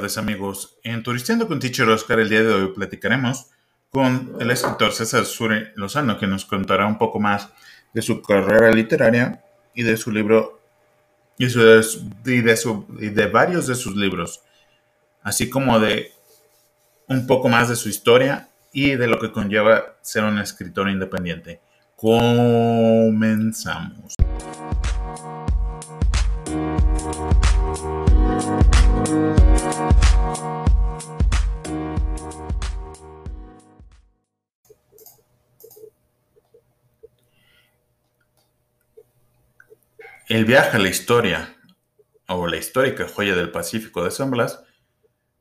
Amigos. En Turisteando con Teacher Oscar el día de hoy platicaremos con el escritor César Sure Lozano que nos contará un poco más de su carrera literaria y de su libro y, de, de varios de sus libros, así como de un poco más de su historia y de lo que conlleva ser un escritor independiente. Comenzamos. El viaje a la historia, o la histórica joya del Pacífico de San Blas,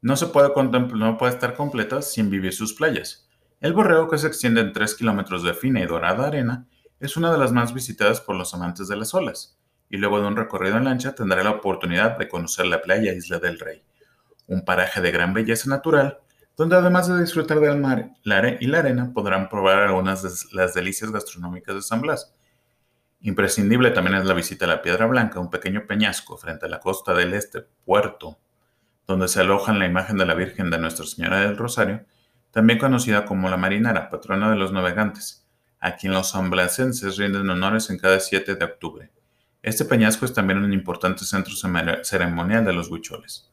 no se puede no puede estar completa sin vivir sus playas. El Borrego, que se extiende en 3 kilómetros de fina y dorada arena, es una de las más visitadas por los amantes de las olas, y luego de un recorrido en lancha tendrá la oportunidad de conocer la playa Isla del Rey, un paraje de gran belleza natural, donde además de disfrutar del mar y la arena, podrán probar algunas de las delicias gastronómicas de San Blas, Imprescindible también es la visita a la Piedra Blanca, un pequeño peñasco frente a la costa del este, puerto, donde se aloja la imagen de la Virgen de Nuestra Señora del Rosario, también conocida como la Marinara, patrona de los navegantes, a quien los samblacenses rinden honores en cada 7 de octubre. Este peñasco es también un importante centro ceremonial de los huicholes.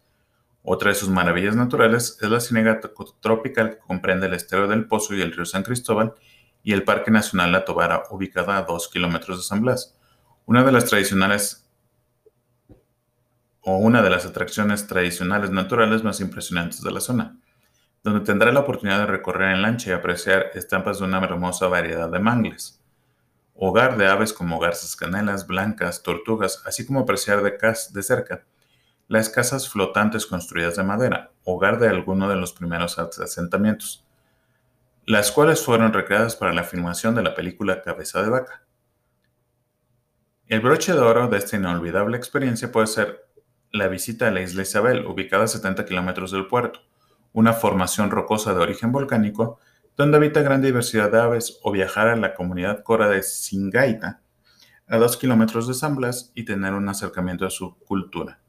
Otra de sus maravillas naturales es la ciénaga tropical que comprende el estero del Pozo y el río San Cristóbal y el Parque Nacional La Tobara, ubicada a 2 kilómetros de San Blas. Una de las tradicionales o una de las atracciones tradicionales naturales más impresionantes de la zona, donde tendrá la oportunidad de recorrer en lancha y apreciar estampas de una hermosa variedad de mangles. Hogar de aves como garzas canelas, blancas, tortugas, así como apreciar de, de cerca las casas flotantes construidas de madera, hogar de alguno de los primeros asentamientos las cuales fueron recreadas para la filmación de la película Cabeza de Vaca. El broche de oro de esta inolvidable experiencia puede ser la visita a la isla Isabel, ubicada a 70 kilómetros del puerto, una formación rocosa de origen volcánico donde habita gran diversidad de aves, o viajar a la comunidad cora de Singaita, a 2 kilómetros de San Blas, y tener un acercamiento a su cultura.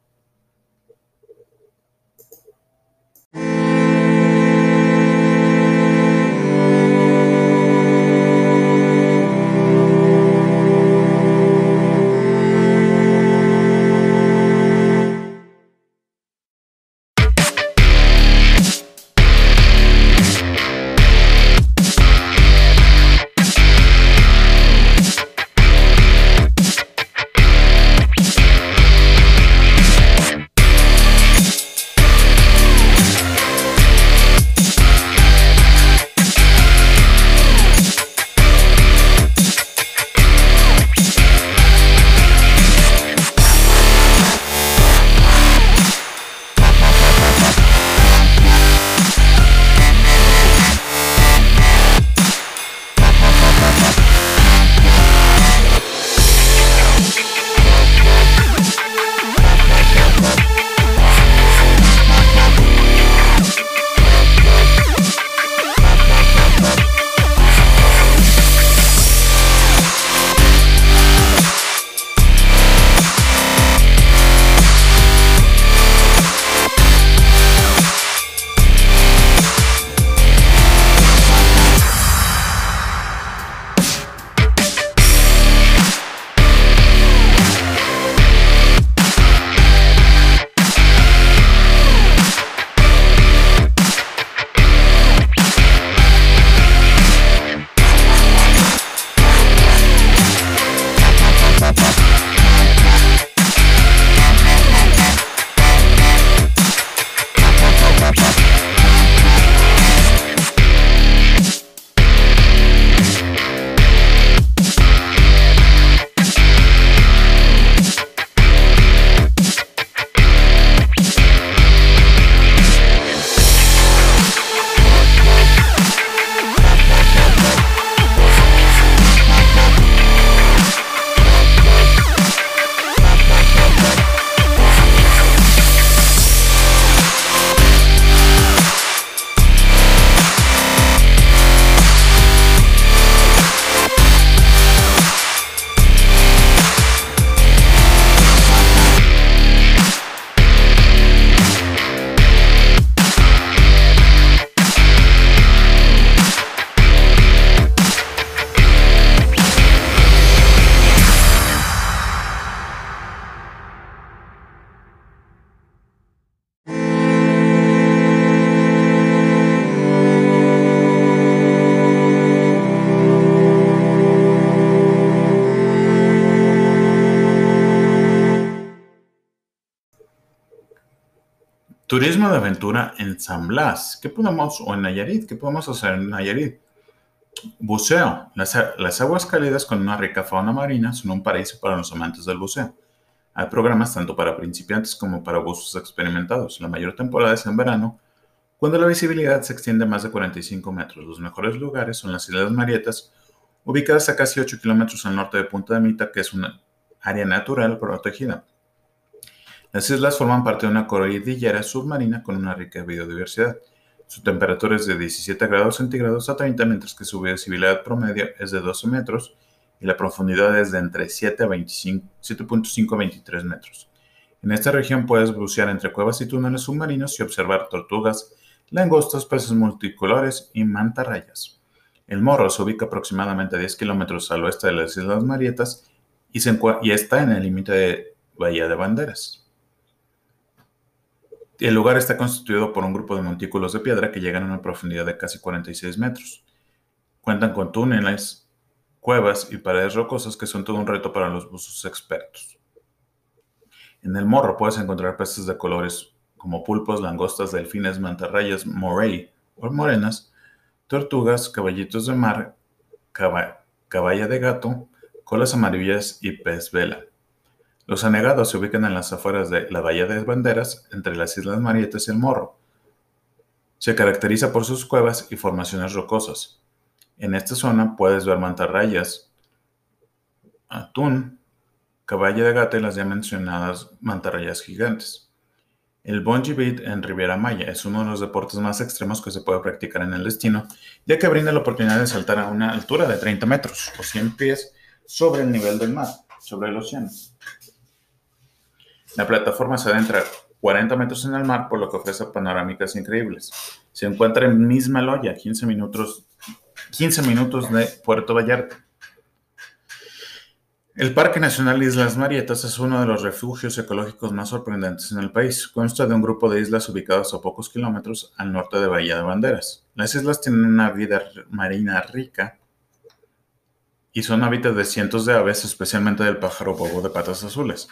Turismo de aventura en San Blas. ¿Qué podemos, o en Nayarit? ¿Qué podemos hacer en Nayarit? Buceo. Las, las aguas cálidas con una rica fauna marina son un paraíso para los amantes del buceo. Hay programas tanto para principiantes como para buzos experimentados. La mayor temporada es en verano, cuando la visibilidad se extiende a más de 45 metros. Los mejores lugares son las Islas Marietas, ubicadas a casi 8 kilómetros al norte de Punta de Mita, que es una área natural protegida. Las islas forman parte de una cordillera submarina con una rica biodiversidad. Su temperatura es de 17 grados centígrados a 30, mientras que su visibilidad promedio es de 12 metros y la profundidad es de entre 7 a 7.5 a 23 metros. En esta región puedes bucear entre cuevas y túneles submarinos y observar tortugas, langostas, peces multicolores y mantarrayas. El Morro se ubica aproximadamente a 10 kilómetros al oeste de las Islas Marietas y, y está en el límite de Bahía de Banderas. El lugar está constituido por un grupo de montículos de piedra que llegan a una profundidad de casi 46 metros. Cuentan con túneles, cuevas y paredes rocosas que son todo un reto para los buzos expertos. En el morro puedes encontrar peces de colores como pulpos, langostas, delfines, mantarrayas, morey o morenas, tortugas, caballitos de mar, caballa de gato, colas amarillas y pez vela. Los anegados se ubican en las afueras de la Bahía de Banderas, entre las Islas Marietas y el Morro. Se caracteriza por sus cuevas y formaciones rocosas. En esta zona puedes ver mantarrayas, atún, caballo de gata y las ya mencionadas mantarrayas gigantes. El bungee beat en Riviera Maya es uno de los deportes más extremos que se puede practicar en el destino, ya que brinda la oportunidad de saltar a una altura de 30 metros o 100 pies sobre el nivel del mar, sobre el océano. La plataforma se adentra 40 metros en el mar, por lo que ofrece panorámicas increíbles. Se encuentra en Misma Loya, 15 minutos 15 minutos de Puerto Vallarta. El Parque Nacional Islas Marietas es uno de los refugios ecológicos más sorprendentes en el país. Consta de un grupo de islas ubicadas a pocos kilómetros al norte de Bahía de Banderas. Las islas tienen una vida marina rica y son hábitats de cientos de aves, especialmente del pájaro bobo de patas azules.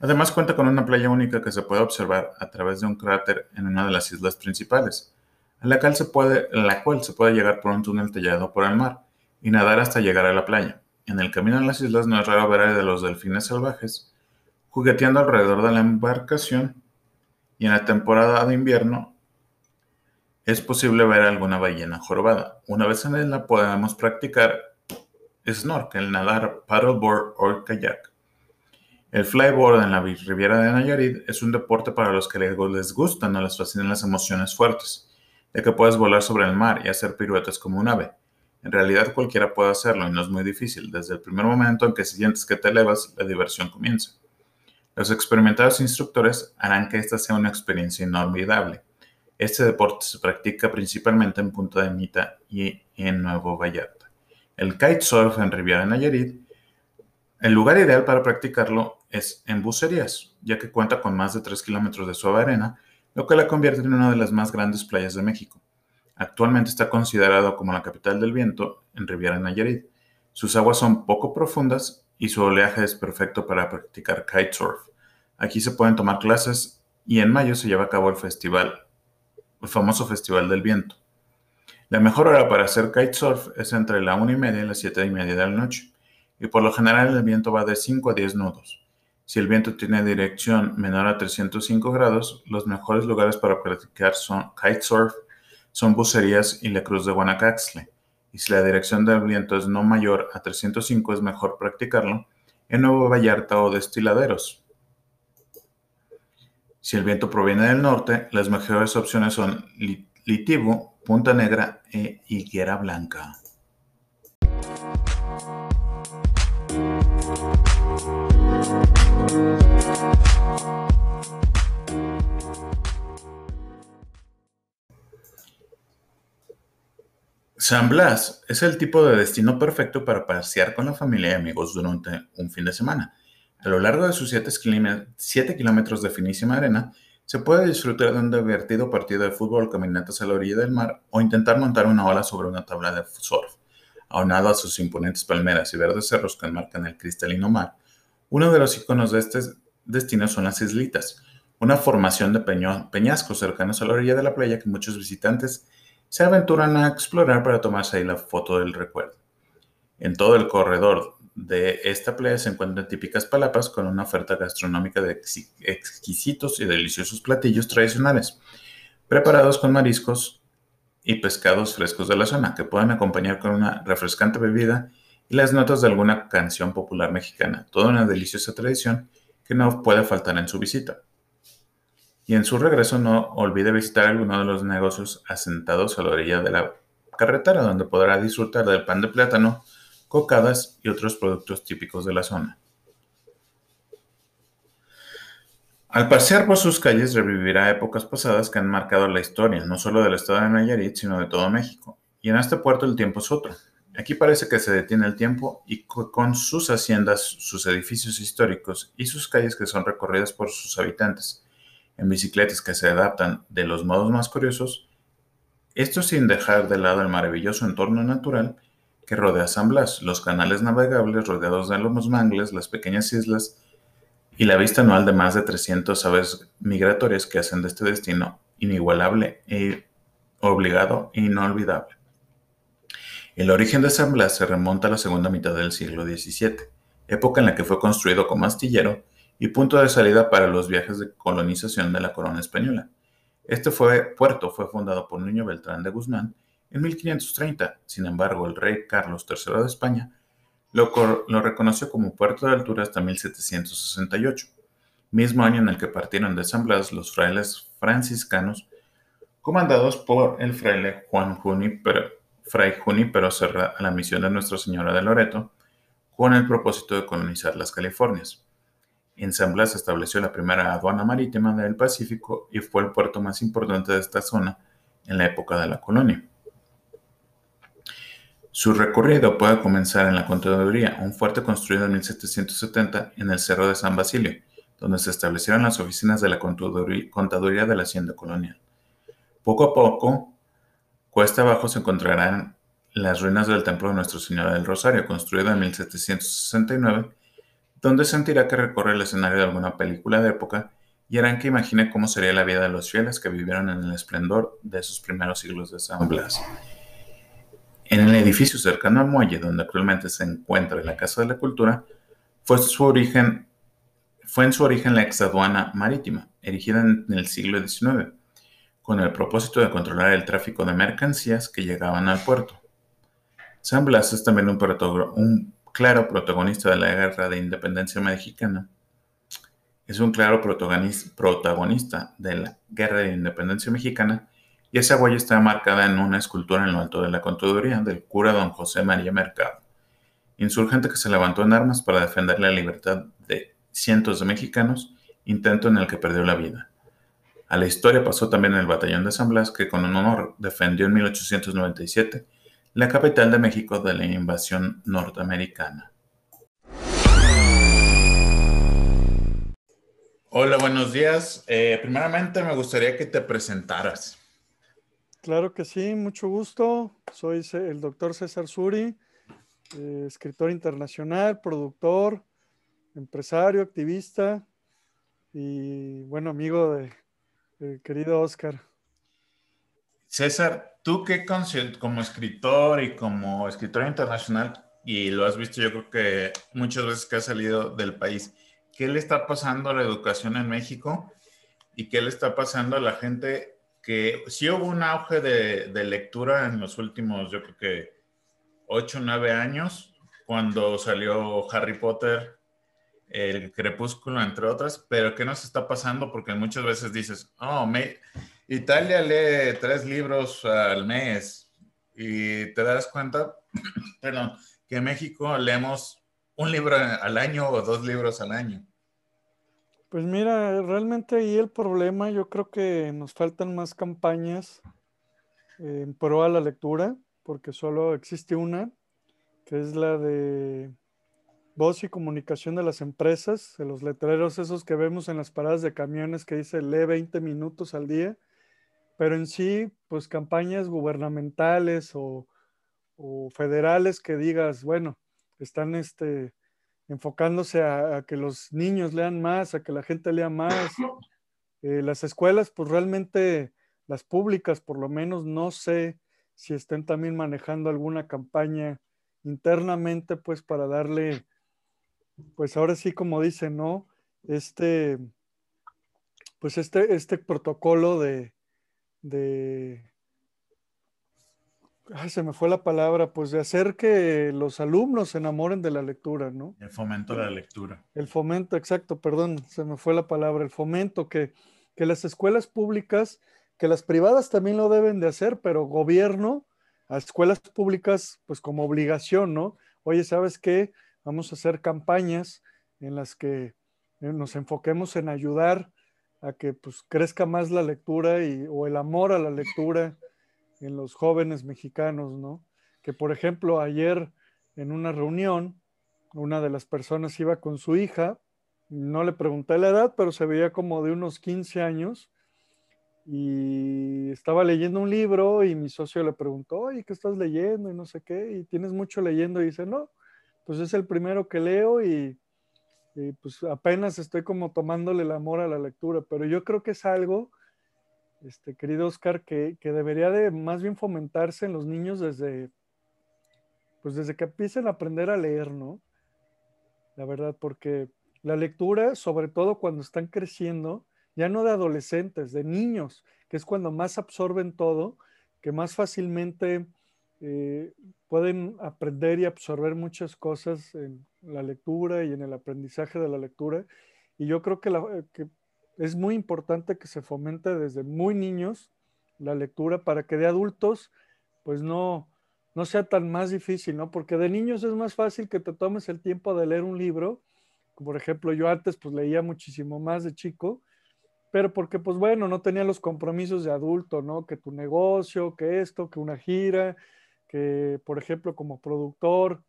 Además cuenta con una playa única que se puede observar a través de un cráter en una de las islas principales a la cual se puede, la llegar por un túnel tallado por el mar y nadar hasta llegar a la playa. En el camino a las islas no es raro ver a los delfines salvajes jugueteando alrededor de la embarcación y en la temporada de invierno es posible ver alguna ballena jorobada. Una vez en ella podemos practicar snorkel, nadar, paddleboard o kayak. El flyboard en la Riviera de Nayarit es un deporte para los que les gustan o les fascinan las emociones fuertes de que puedes volar sobre el mar y hacer piruetas como un ave. En realidad cualquiera puede hacerlo y no es muy difícil. Desde el primer momento en que sientes que te elevas, la diversión comienza. Los experimentados instructores harán que esta sea una experiencia inolvidable. Este deporte se practica principalmente en Punta de Mita y en Nuevo Vallarta. El kitesurf en Riviera Nayarit, el lugar ideal para practicarlo es en Bucerías, ya que cuenta con más de 3 kilómetros de suave arena lo que la convierte en una de las más grandes playas de México. Actualmente está considerado como la capital del viento en Riviera Nayarit. Sus aguas son poco profundas y su oleaje es perfecto para practicar kitesurf. Aquí se pueden tomar clases y en mayo se lleva a cabo el festival, el famoso Festival del Viento. La mejor hora para hacer kitesurf es entre la 1 y media y las 7 y media de la noche, y por lo general el viento va de 5 a 10 nudos. Si el viento tiene dirección menor a 305 grados, los mejores lugares para practicar son kitesurf, son bucerías y la Cruz de Guanacaxtle. Y si la dirección del viento es no mayor a 305, es mejor practicarlo en Nuevo Vallarta o Destiladeros. Si el viento proviene del norte, las mejores opciones son Litivo, Punta Negra e Higuera Blanca. San Blas es el tipo de destino perfecto para pasear con la familia y amigos durante un fin de semana. A lo largo de sus 7 kilómetros de finísima arena, se puede disfrutar de un divertido partido de fútbol, caminatas a la orilla del mar o intentar montar una ola sobre una tabla de surf. Aunado a sus imponentes palmeras y verdes cerros que enmarcan el cristalino mar, uno de los iconos de este destino son las islitas, una formación de peñascos cercanos a la orilla de la playa que muchos visitantes se aventuran a explorar para tomarse ahí la foto del recuerdo. En todo el corredor de esta playa se encuentran típicas palapas con una oferta gastronómica de exquisitos y deliciosos platillos tradicionales, preparados con mariscos y pescados frescos de la zona, que pueden acompañar con una refrescante bebida y las notas de alguna canción popular mexicana, toda una deliciosa tradición que no puede faltar en su visita y en su regreso no olvide visitar alguno de los negocios asentados a la orilla de la carretera, donde podrá disfrutar del pan de plátano, cocadas y otros productos típicos de la zona. Al pasear por sus calles revivirá épocas pasadas que han marcado la historia, no solo del estado de Nayarit, sino de todo México. Y en este puerto el tiempo es otro. Aquí parece que se detiene el tiempo y con sus haciendas, sus edificios históricos y sus calles que son recorridas por sus habitantes en bicicletas que se adaptan de los modos más curiosos, esto sin dejar de lado el maravilloso entorno natural que rodea San Blas, los canales navegables rodeados de los mangles, las pequeñas islas y la vista anual de más de 300 aves migratorias que hacen de este destino inigualable e obligado e inolvidable. El origen de San Blas se remonta a la segunda mitad del siglo XVII, época en la que fue construido como astillero y punto de salida para los viajes de colonización de la corona española. Este puerto fue fundado por Niño Beltrán de Guzmán en 1530. Sin embargo, el rey Carlos III de España lo, reconoció como puerto de altura hasta 1768, mismo año en el que partieron de San Blas los frailes franciscanos comandados por el fraile Juan Junípero, Fray Junípero Serra a la misión de Nuestra Señora de Loreto, con el propósito de colonizar las Californias. En San Blas se estableció la primera aduana marítima del Pacífico y fue el puerto más importante de esta zona en la época de la colonia. Su recorrido puede comenzar en la Contaduría, un fuerte construido en 1770 en el Cerro de San Basilio, donde se establecieron las oficinas de la Contaduría de la Hacienda Colonial. Poco a poco, cuesta abajo se encontrarán las ruinas del Templo de Nuestra Señora del Rosario, construido en 1769 donde sentirá que recorre el escenario de alguna película de época y harán que imagine cómo sería la vida de los fieles que vivieron en el esplendor de esos primeros siglos de San Blas. En el edificio cercano al muelle, donde actualmente se encuentra la Casa de la Cultura, fue, en su origen la exaduana marítima, erigida en el siglo XIX, con el propósito de controlar el tráfico de mercancías que llegaban al puerto. San Blas es también un, claro protagonista de la Guerra de Independencia Mexicana. Es un claro protagonista de la Guerra de Independencia Mexicana y esa huella está marcada en una escultura en lo alto de la contaduría del cura don José María Mercado, insurgente que se levantó en armas para defender la libertad de cientos de mexicanos, intento en el que perdió la vida. A la historia pasó también el batallón de San Blas, que con honor defendió en 1897 la capital de México de la invasión norteamericana. Hola, buenos días. Eh, primeramente me gustaría que te presentaras. Claro que sí, mucho gusto. Soy el doctor César Suri, eh, escritor internacional, productor, empresario, activista y bueno, amigo de, querido Oscar. César, tú qué como escritor y como escritor internacional, y lo has visto yo creo que muchas veces que has salido del país, ¿qué le está pasando a la educación en México? ¿Y qué le está pasando a la gente que sí hubo un auge de, lectura en los últimos, yo creo que 8 o 9 años, cuando salió Harry Potter, El Crepúsculo, entre otras, pero ¿qué nos está pasando? Porque muchas veces dices, oh, me, Italia lee tres libros al mes y te das cuenta, perdón, que en México leemos un libro al año o dos libros al año. Pues mira, realmente ahí el problema, yo creo que nos faltan más campañas en pro a la lectura, porque solo existe una, que es la de voz y comunicación de las empresas, de los letreros esos que vemos en las paradas de camiones que dice lee 20 minutos al día pero en sí, pues campañas gubernamentales o, federales que digas, bueno, están este, enfocándose a, que los niños lean más, a que la gente lea más, Eh, las escuelas, pues realmente las públicas, por lo menos, no sé si estén también manejando alguna campaña internamente, pues para darle, pues ahora sí, como dicen, ¿no? Este, pues este, este protocolo de, de se me fue la palabra, pues de hacer que los alumnos se enamoren de la lectura, ¿no? El fomento de la lectura. El fomento, exacto, perdón, se me fue la palabra, el fomento, que, que las escuelas públicas, que las privadas también lo deben de hacer, pero gobierno, a escuelas públicas, pues como obligación, ¿no? Oye, ¿sabes qué? Vamos a hacer campañas en las que eh, nos enfoquemos en ayudar a que pues crezca más la lectura y, o el amor a la lectura en los jóvenes mexicanos, ¿no? Que por ejemplo ayer en una reunión, una de las personas iba con su hija, no le pregunté la edad, pero se veía como de unos 15 años y estaba leyendo un libro y mi socio le preguntó, oye, ¿qué estás leyendo? Y no sé qué, y tienes mucho leyendo y dice, no, pues es el primero que leo y, pues apenas estoy como tomándole el amor a la lectura, pero yo creo que es algo este, querido Oscar, que, debería de más bien fomentarse en los niños desde, pues desde que empiecen a aprender a leer, ¿no? La verdad, porque la lectura, sobre todo cuando están creciendo, ya no de adolescentes, de niños, que es cuando más absorben todo, que más fácilmente eh, pueden aprender y absorber muchas cosas en la lectura y en el aprendizaje de la lectura. Y yo creo que, la, que es muy importante que se fomente desde muy niños la lectura para que de adultos pues no, no sea tan más difícil, ¿no? Porque de niños es más fácil que te tomes el tiempo de leer un libro. Por ejemplo, yo antes pues leía muchísimo más de chico, pero porque pues bueno, no tenía los compromisos de adulto, ¿no? Que tu negocio, que esto, que una gira, que por ejemplo como productor,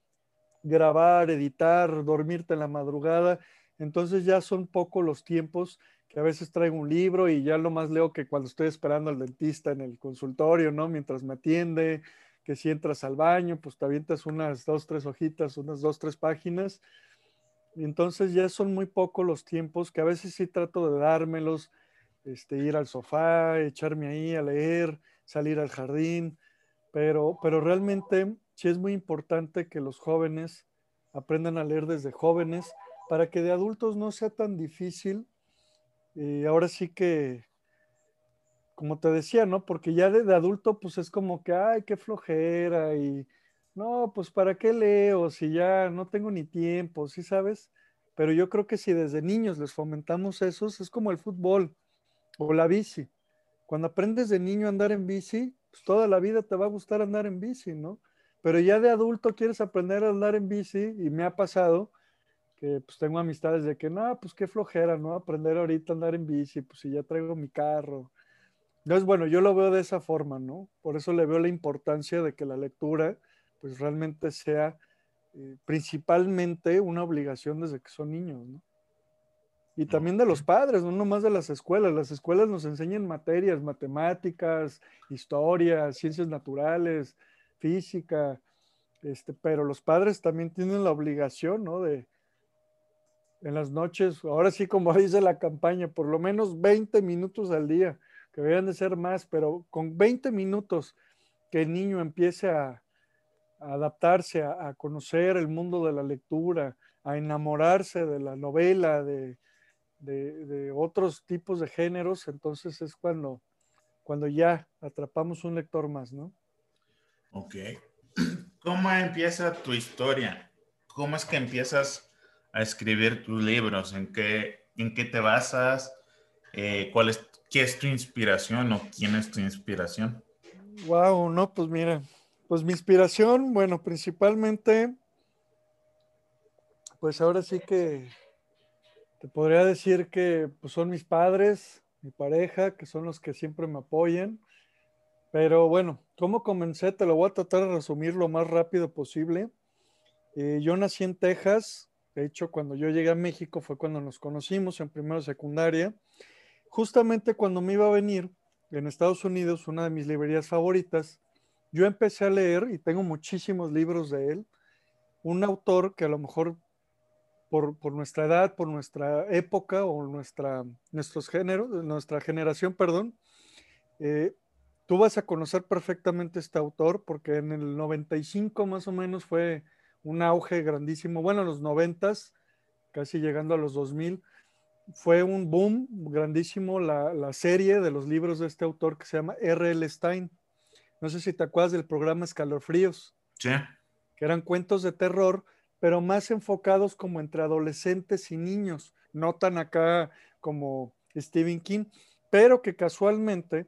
grabar, editar, dormirte en la madrugada. Entonces ya son poco los tiempos que a veces traigo un libro y ya lo más leo que cuando estoy esperando al dentista en el consultorio, ¿no? Mientras me atiende, que si entras al baño, pues te avientas unas dos, tres hojitas, unas dos, tres páginas. Entonces ya son muy pocos los tiempos que a veces sí trato de dármelos, este, ir al sofá, echarme ahí a leer, salir al jardín, pero, pero realmente sí es muy importante que los jóvenes aprendan a leer desde jóvenes para que de adultos no sea tan difícil y ahora sí que, como te decía, ¿no? Porque ya de, adulto, pues es como que, ay, qué flojera y, no, pues para qué leo si ya no tengo ni tiempo, ¿sí sabes? Pero yo creo que si desde niños les fomentamos eso, es como el fútbol o la bici. Cuando aprendes de niño a andar en bici, pues toda la vida te va a gustar andar en bici, ¿no? Pero ya de adulto quieres aprender a andar en bici y me ha pasado que pues tengo amistades de que, no, pues qué flojera, ¿no? Aprender ahorita a andar en bici, pues si ya traigo mi carro. Entonces, bueno, yo lo veo de esa forma, ¿no? Por eso le veo la importancia de que la lectura, pues realmente sea eh, principalmente una obligación desde que son niños, ¿no? Y también de los padres, no nomás de las escuelas. Las escuelas nos enseñan materias, matemáticas, historia, ciencias naturales, física, este, pero los padres también tienen la obligación, ¿no? De, en las noches, ahora sí como dice la campaña, por lo menos 20 minutos al día, que deberían de ser más, pero con 20 minutos que el niño empiece a, adaptarse, a, conocer el mundo de la lectura, a enamorarse de la novela, de, de, otros tipos de géneros, entonces es cuando, cuando ya atrapamos un lector más, ¿no? Ok. ¿Cómo empieza tu historia? ¿Cómo es que empiezas a escribir tus libros? ¿En qué, en qué te basas? Eh, ¿cuál es, ¿Qué es tu inspiración o quién es tu inspiración? Wow, no, pues mira, pues mi inspiración, bueno, principalmente, pues ahora sí que te podría decir que pues son mis padres, mi pareja, que son los que siempre me apoyan. Pero bueno, ¿cómo comencé? Te lo voy a tratar de resumir lo más rápido posible. Eh, yo nací en Texas, de hecho, cuando yo llegué a México fue cuando nos conocimos en primera secundaria. Justamente cuando me iba a venir en Estados Unidos, una de mis librerías favoritas, yo empecé a leer y tengo muchísimos libros de él. Un autor que a lo mejor por, nuestra edad, por nuestra época o nuestra, nuestros géneros, nuestra generación, perdón, eh, tú vas a conocer perfectamente este autor porque en el 95 más o menos fue un auge grandísimo, bueno, en los 90, casi llegando a los 2000, fue un boom grandísimo la, la serie de los libros de este autor que se llama R.L. Stein. No sé si te acuerdas del programa Escalofríos. Sí. Que eran cuentos de terror pero más enfocados como entre adolescentes y niños, no tan acá como Stephen King, pero que casualmente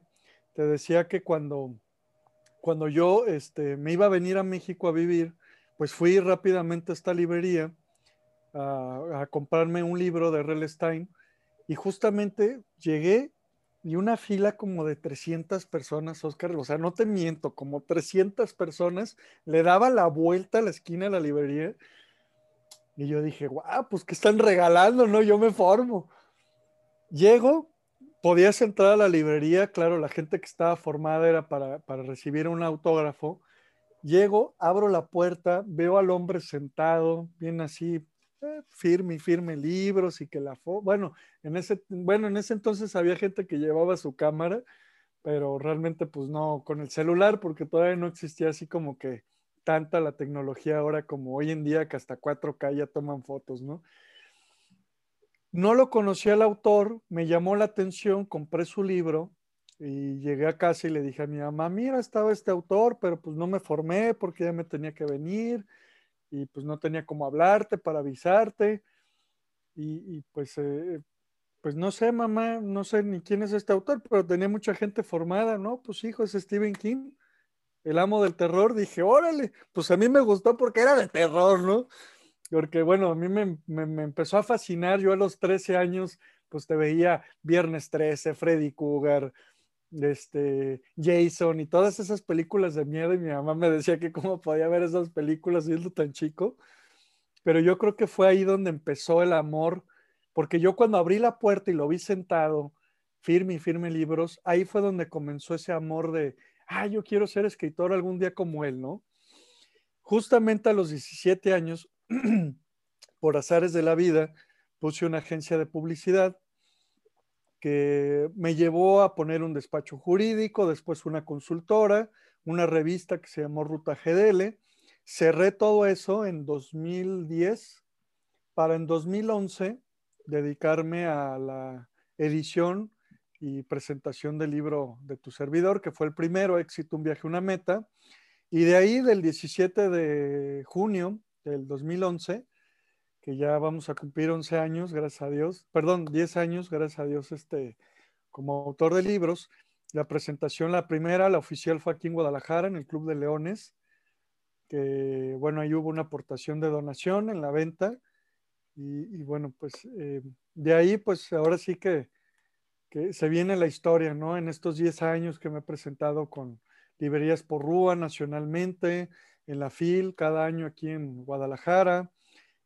te decía que cuando, cuando yo este, me iba a venir a México a vivir, pues fui rápidamente a esta librería a, comprarme un libro de R.L. Stein y justamente llegué y una fila como de 300 personas, Oscar, o sea, no te miento, como 300 personas, le daba la vuelta a la esquina de la librería y yo dije, guau, pues que están regalando, ¿no? Yo me formo. Llego, podías entrar a la librería, claro, la gente que estaba formada era para, recibir un autógrafo. Llego, abro la puerta, veo al hombre sentado, bien así, eh, firme y firme libros y que la bueno, en ese, bueno, en ese entonces había gente que llevaba su cámara, pero realmente pues no, con el celular, porque todavía no existía así como que tanta la tecnología ahora como hoy en día que hasta 4K ya toman fotos, ¿no? No lo conocía el autor, me llamó la atención, compré su libro y llegué a casa y le dije a mi mamá, mira, estaba este autor, pero pues no me formé porque ya me tenía que venir y pues no tenía cómo hablarte para avisarte. Y, pues, eh, pues no sé, mamá, no sé ni quién es este autor, pero tenía mucha gente formada, ¿no? Pues hijo, es Stephen King el amo del terror, dije, órale, pues a mí me gustó porque era de terror, ¿no? Porque bueno, a mí me, empezó a fascinar, yo a los 13 años, pues te veía Viernes 13, Freddy Cougar, este, Jason y todas esas películas de miedo y mi mamá me decía que cómo podía ver esas películas siendo tan chico, pero yo creo que fue ahí donde empezó el amor, porque yo cuando abrí la puerta y lo vi sentado, firme y firme libros, ahí fue donde comenzó ese amor de, ah, yo quiero ser escritor algún día como él, ¿no? Justamente a los 17 años, por azares de la vida, puse una agencia de publicidad que me llevó a poner un despacho jurídico, después una consultora, una revista que se llamó Ruta GDL. Cerré todo eso en 2010 para en 2011 dedicarme a la edición y presentación del libro de tu servidor, que fue el primero, Éxito, un viaje, una meta. Y de ahí, del 17 de junio del 2011, que ya vamos a cumplir 11 años, gracias a Dios, perdón, 10 años, gracias a Dios, este, como autor de libros. La presentación, la primera, la oficial fue aquí en Guadalajara, en el Club de Leones, que bueno, ahí hubo una aportación de donación en la venta. Y, bueno, pues eh, de ahí, pues ahora sí que que se viene la historia, ¿no? En estos 10 años que me he presentado con librerías por Rúa nacionalmente, en la FIL, cada año aquí en Guadalajara,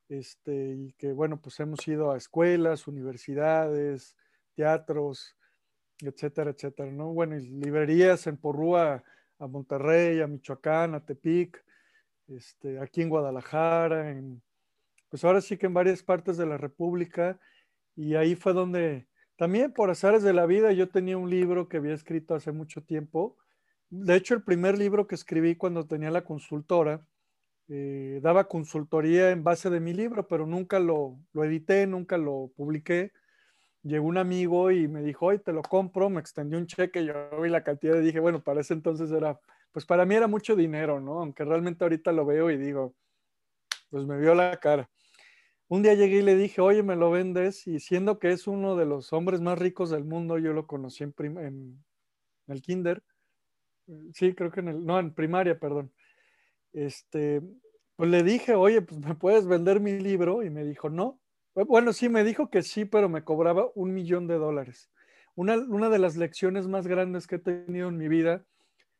este, y que bueno, pues hemos ido a escuelas, universidades, teatros, etcétera, etcétera, ¿no? Bueno, y librerías en Porrúa a Monterrey, a Michoacán, a Tepic, este, aquí en Guadalajara, en, pues ahora sí que en varias partes de la República, y ahí fue donde también por azares de la vida, yo tenía un libro que había escrito hace mucho tiempo. De hecho, el primer libro que escribí cuando tenía la consultora, eh, daba consultoría en base de mi libro, pero nunca lo, lo edité, nunca lo publiqué. Llegó un amigo y me dijo, hoy te lo compro, me extendió un cheque, yo vi la cantidad y dije, bueno, para ese entonces era, pues para mí era mucho dinero, ¿no? Aunque realmente ahorita lo veo y digo, pues me vio la cara. Un día llegué y le dije, oye, me lo vendes, y siendo que es uno de los hombres más ricos del mundo, yo lo conocí en, el kinder, sí, creo que en el, no, en primaria, perdón. Este, pues le dije, oye, pues me puedes vender mi libro, y me dijo, no. Bueno, sí, me dijo que sí, pero me cobraba un millón de dólares. Una, una de las lecciones más grandes que he tenido en mi vida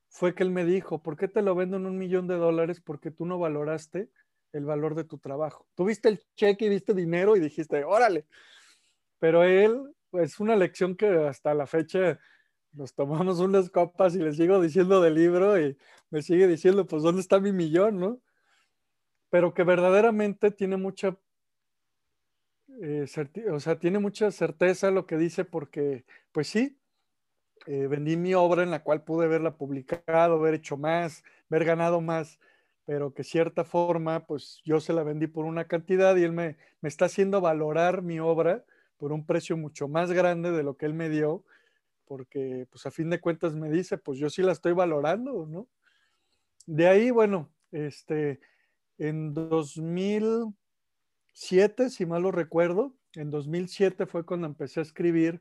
fue que él me dijo, ¿por qué te lo vendo en un millón de dólares? Porque tú no valoraste el valor de tu trabajo. Tuviste el cheque y viste dinero y dijiste, órale. Pero él, pues una lección que hasta la fecha nos tomamos unas copas y le sigo diciendo del libro y me sigue diciendo, pues, ¿dónde está mi millón, no? Pero que verdaderamente tiene mucha eh, o sea, tiene mucha certeza lo que dice porque, pues sí, eh, vendí mi obra en la cual pude haberla publicado, haber hecho más, haber ganado más, pero que cierta forma, pues yo se la vendí por una cantidad y él me, me está haciendo valorar mi obra por un precio mucho más grande de lo que él me dio, porque pues a fin de cuentas me dice, pues yo sí la estoy valorando, ¿no? De ahí, bueno, este, en 2007, si mal lo recuerdo, en 2007 fue cuando empecé a escribir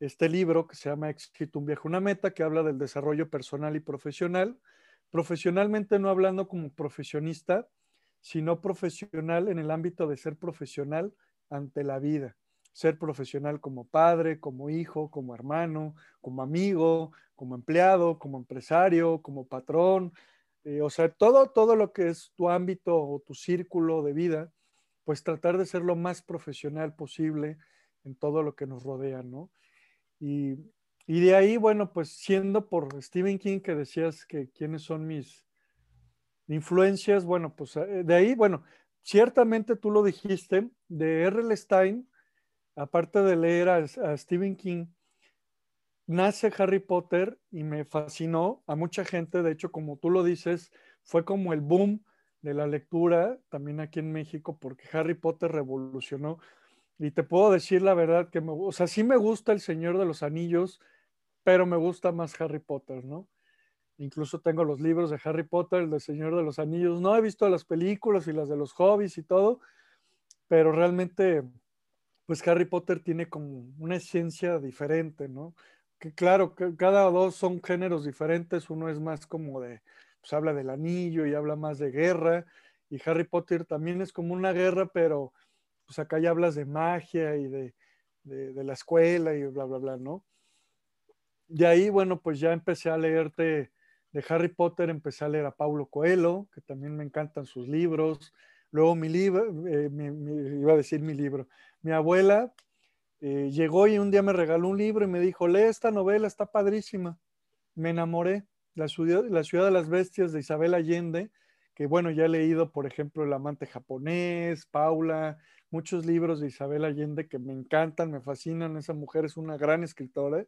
este libro que se llama Éxito, un viaje, una meta, que habla del desarrollo personal y profesional. Profesionalmente no hablando como profesionista, sino profesional en el ámbito de ser profesional ante la vida. Ser profesional como padre, como hijo, como hermano, como amigo, como empleado, como empresario, como patrón. Eh, o sea, todo, todo lo que es tu ámbito o tu círculo de vida, pues tratar de ser lo más profesional posible en todo lo que nos rodea, ¿no? Y, de ahí, bueno, pues siendo por Stephen King que decías que quiénes son mis influencias, bueno, pues eh, de ahí, bueno, ciertamente tú lo dijiste, de R.L. Stein, aparte de leer a, a Stephen King, nace Harry Potter y me fascinó a mucha gente, de hecho, como tú lo dices, fue como el boom de la lectura también aquí en México, porque Harry Potter revolucionó y te puedo decir la verdad que me, o sea, sí me gusta El Señor de los Anillos, pero me gusta más Harry Potter, ¿no? Incluso tengo los libros de Harry Potter, el de Señor de los Anillos. No he visto las películas y las de los hobbies y todo, pero realmente, pues Harry Potter tiene como una esencia diferente, ¿no? Que claro, que cada dos son géneros diferentes. Uno es más como de, pues habla del anillo y habla más de guerra. Y Harry Potter también es como una guerra, pero pues acá ya hablas de magia y de, la escuela y bla, bla, bla, ¿no? De ahí, bueno, pues ya empecé a leerte de Harry Potter, empecé a leer a Paulo Coelho, que también me encantan sus libros. Luego mi libro, eh, iba a decir mi libro, mi abuela eh, llegó y un día me regaló un libro y me dijo, lee esta novela, está padrísima. Me enamoré. La ciudad, la ciudad de las bestias de Isabel Allende, que bueno, ya he leído, por ejemplo, El amante japonés, Paula, muchos libros de Isabel Allende que me encantan, me fascinan. Esa mujer es una gran escritora.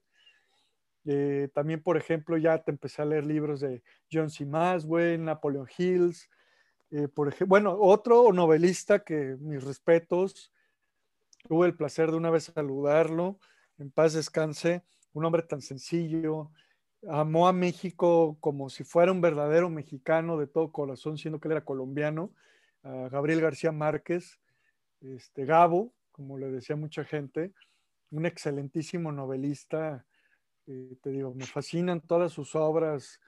También, por ejemplo, ya te empecé a leer libros de John C. Maswell, Napoleon Hills. Eh, por bueno, otro novelista que mis respetos, tuve el placer de una vez saludarlo, en paz descanse, un hombre tan sencillo, amó a México como si fuera un verdadero mexicano de todo corazón, siendo que él era colombiano, a Gabriel García Márquez, este, Gabo, como le decía mucha gente, un excelentísimo novelista. Eh, te digo, me fascinan todas sus obras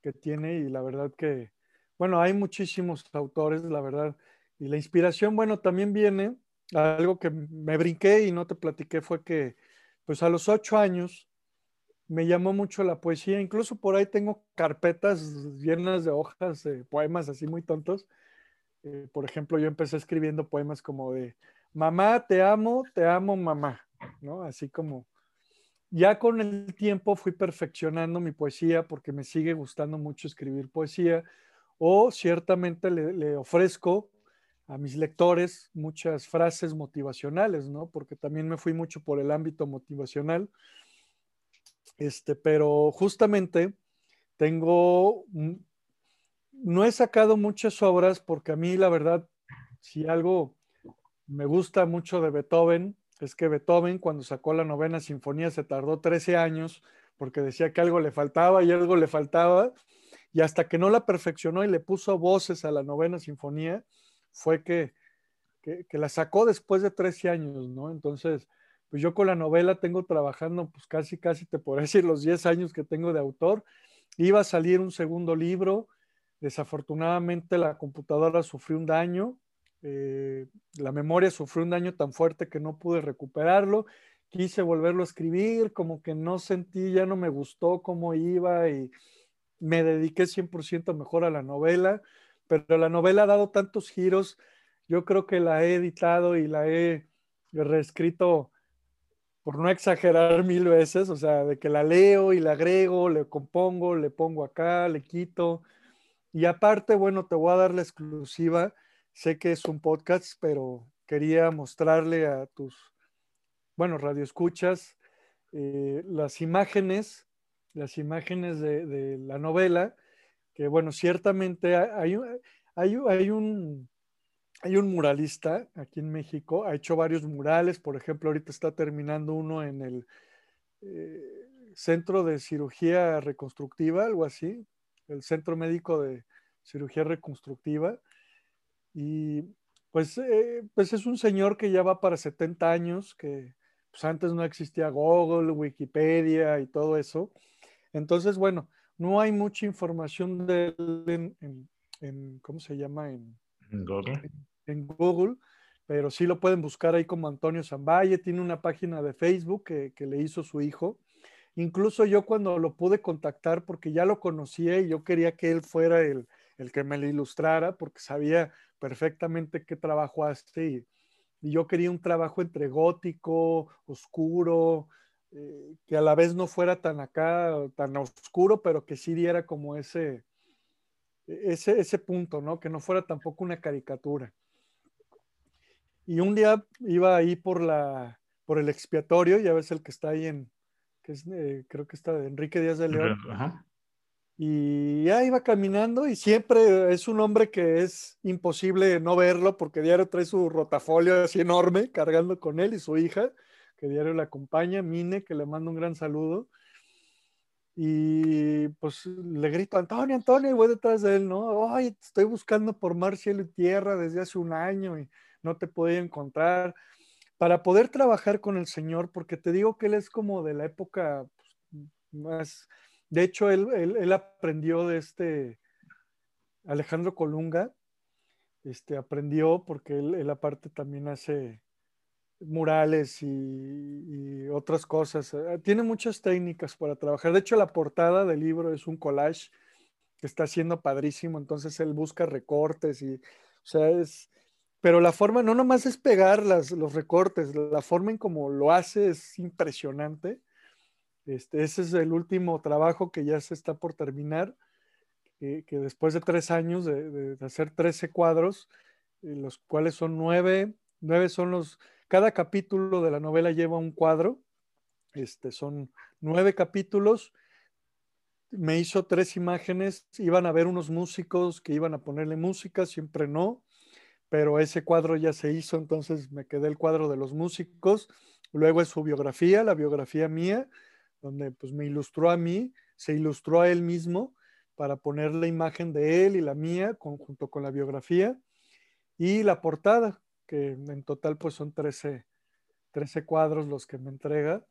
que tiene y la verdad que, bueno, hay muchísimos autores, la verdad. Y la inspiración, bueno, también viene, algo que me brinqué y no te platiqué fue que, pues a los ocho años me llamó mucho la poesía, incluso por ahí tengo carpetas llenas de hojas, de poemas así muy tontos, eh, por ejemplo, yo empecé escribiendo poemas como de, mamá, te amo, te amo, mamá, ¿no? Así como, ya con el tiempo fui perfeccionando mi poesía porque me sigue gustando mucho escribir poesía o ciertamente le, ofrezco a mis lectores muchas frases motivacionales, ¿no? Porque también me fui mucho por el ámbito motivacional. Este, pero justamente tengo no he sacado muchas obras porque a mí la verdad, si algo me gusta mucho de Beethoven, es que Beethoven cuando sacó la novena sinfonía se tardó 13 años porque decía que algo le faltaba y algo le faltaba, y hasta que no la perfeccionó y le puso voces a la novena sinfonía, fue que, que, la sacó después de 13 años, ¿no? Entonces, pues yo con la novela tengo trabajando, pues casi, casi te podría decir los 10 años que tengo de autor. Iba a salir un segundo libro, Desafortunadamente la computadora sufrió un daño, eh, la memoria sufrió un daño tan fuerte que no pude recuperarlo. Quise volverlo a escribir, como que no sentí, ya no me gustó cómo iba y me dediqué 100% mejor a la novela, pero la novela ha dado tantos giros, yo creo que la he editado y la he reescrito por no exagerar mil veces, o sea, de que la leo y la agrego, le compongo, le pongo acá, le quito, y aparte, bueno, te voy a dar la exclusiva. Sé que es un podcast, pero quería mostrarle a tus, bueno, radioescuchas, eh, las imágenes, las imágenes de, la novela, que bueno, ciertamente hay, hay, hay, un, hay un muralista aquí en México, ha hecho varios murales, por ejemplo, ahorita está terminando uno en el eh, Centro de Cirugía Reconstructiva, algo así, el Centro Médico de Cirugía Reconstructiva, y pues, eh, pues es un señor que ya va para 70 años, que pues antes no existía Google, Wikipedia y todo eso. Entonces, bueno, no hay mucha información de él en, ¿cómo se llama? En, Google. En, Google, pero sí lo pueden buscar ahí como Antonio Zambaye, tiene una página de Facebook que, que, le hizo su hijo. Incluso yo cuando lo pude contactar, porque ya lo conocía y yo quería que él fuera el, el que me lo ilustrara, porque sabía perfectamente qué trabajo hace y, yo quería un trabajo entre gótico, oscuro, eh, que a la vez no fuera tan acá, tan oscuro, pero que sí diera como ese, ese, ese punto, ¿no? Que no fuera tampoco una caricatura. Y un día iba ahí por la por el expiatorio, ya ves el que está ahí en, que es, eh, creo que está de Enrique Díaz de León. Ajá. Y ya iba caminando y siempre es un hombre que es imposible no verlo porque diario trae su rotafolio así enorme cargando con él y su hija, que diario le acompaña, Mine, que le mando un gran saludo. Y pues le grito, Antonio, Antonio, y voy detrás de él, ¿no? Ay, estoy buscando por mar, cielo y tierra desde hace un año y no te podía encontrar. Para poder trabajar con el Señor, porque te digo que él es como de la época pues, más de hecho, él, aprendió de este Alejandro Colunga, este, aprendió porque él, aparte también hace murales y, otras cosas. Eh, tiene muchas técnicas para trabajar. De hecho, la portada del libro es un collage que está haciendo padrísimo. Entonces él busca recortes y, o sea, es, pero la forma no nomás es pegar los recortes, la forma en cómo lo hace es impresionante. Este, ese es el último trabajo que ya se está por terminar, que después de tres años de, hacer 13 cuadros, eh, los cuales son nueve, nueve son los, cada capítulo de la novela lleva un cuadro, este, son nueve capítulos, me hizo tres imágenes, iban a ver unos músicos que iban a ponerle música, siempre no, pero ese cuadro ya se hizo, entonces me quedé el cuadro de los músicos, luego es su biografía, la biografía mía, donde pues me ilustró a mí, se ilustró a él mismo para poner la imagen de él y la mía junto con la biografía y la portada, que en total pues son 13, 13 cuadros los que me entrega.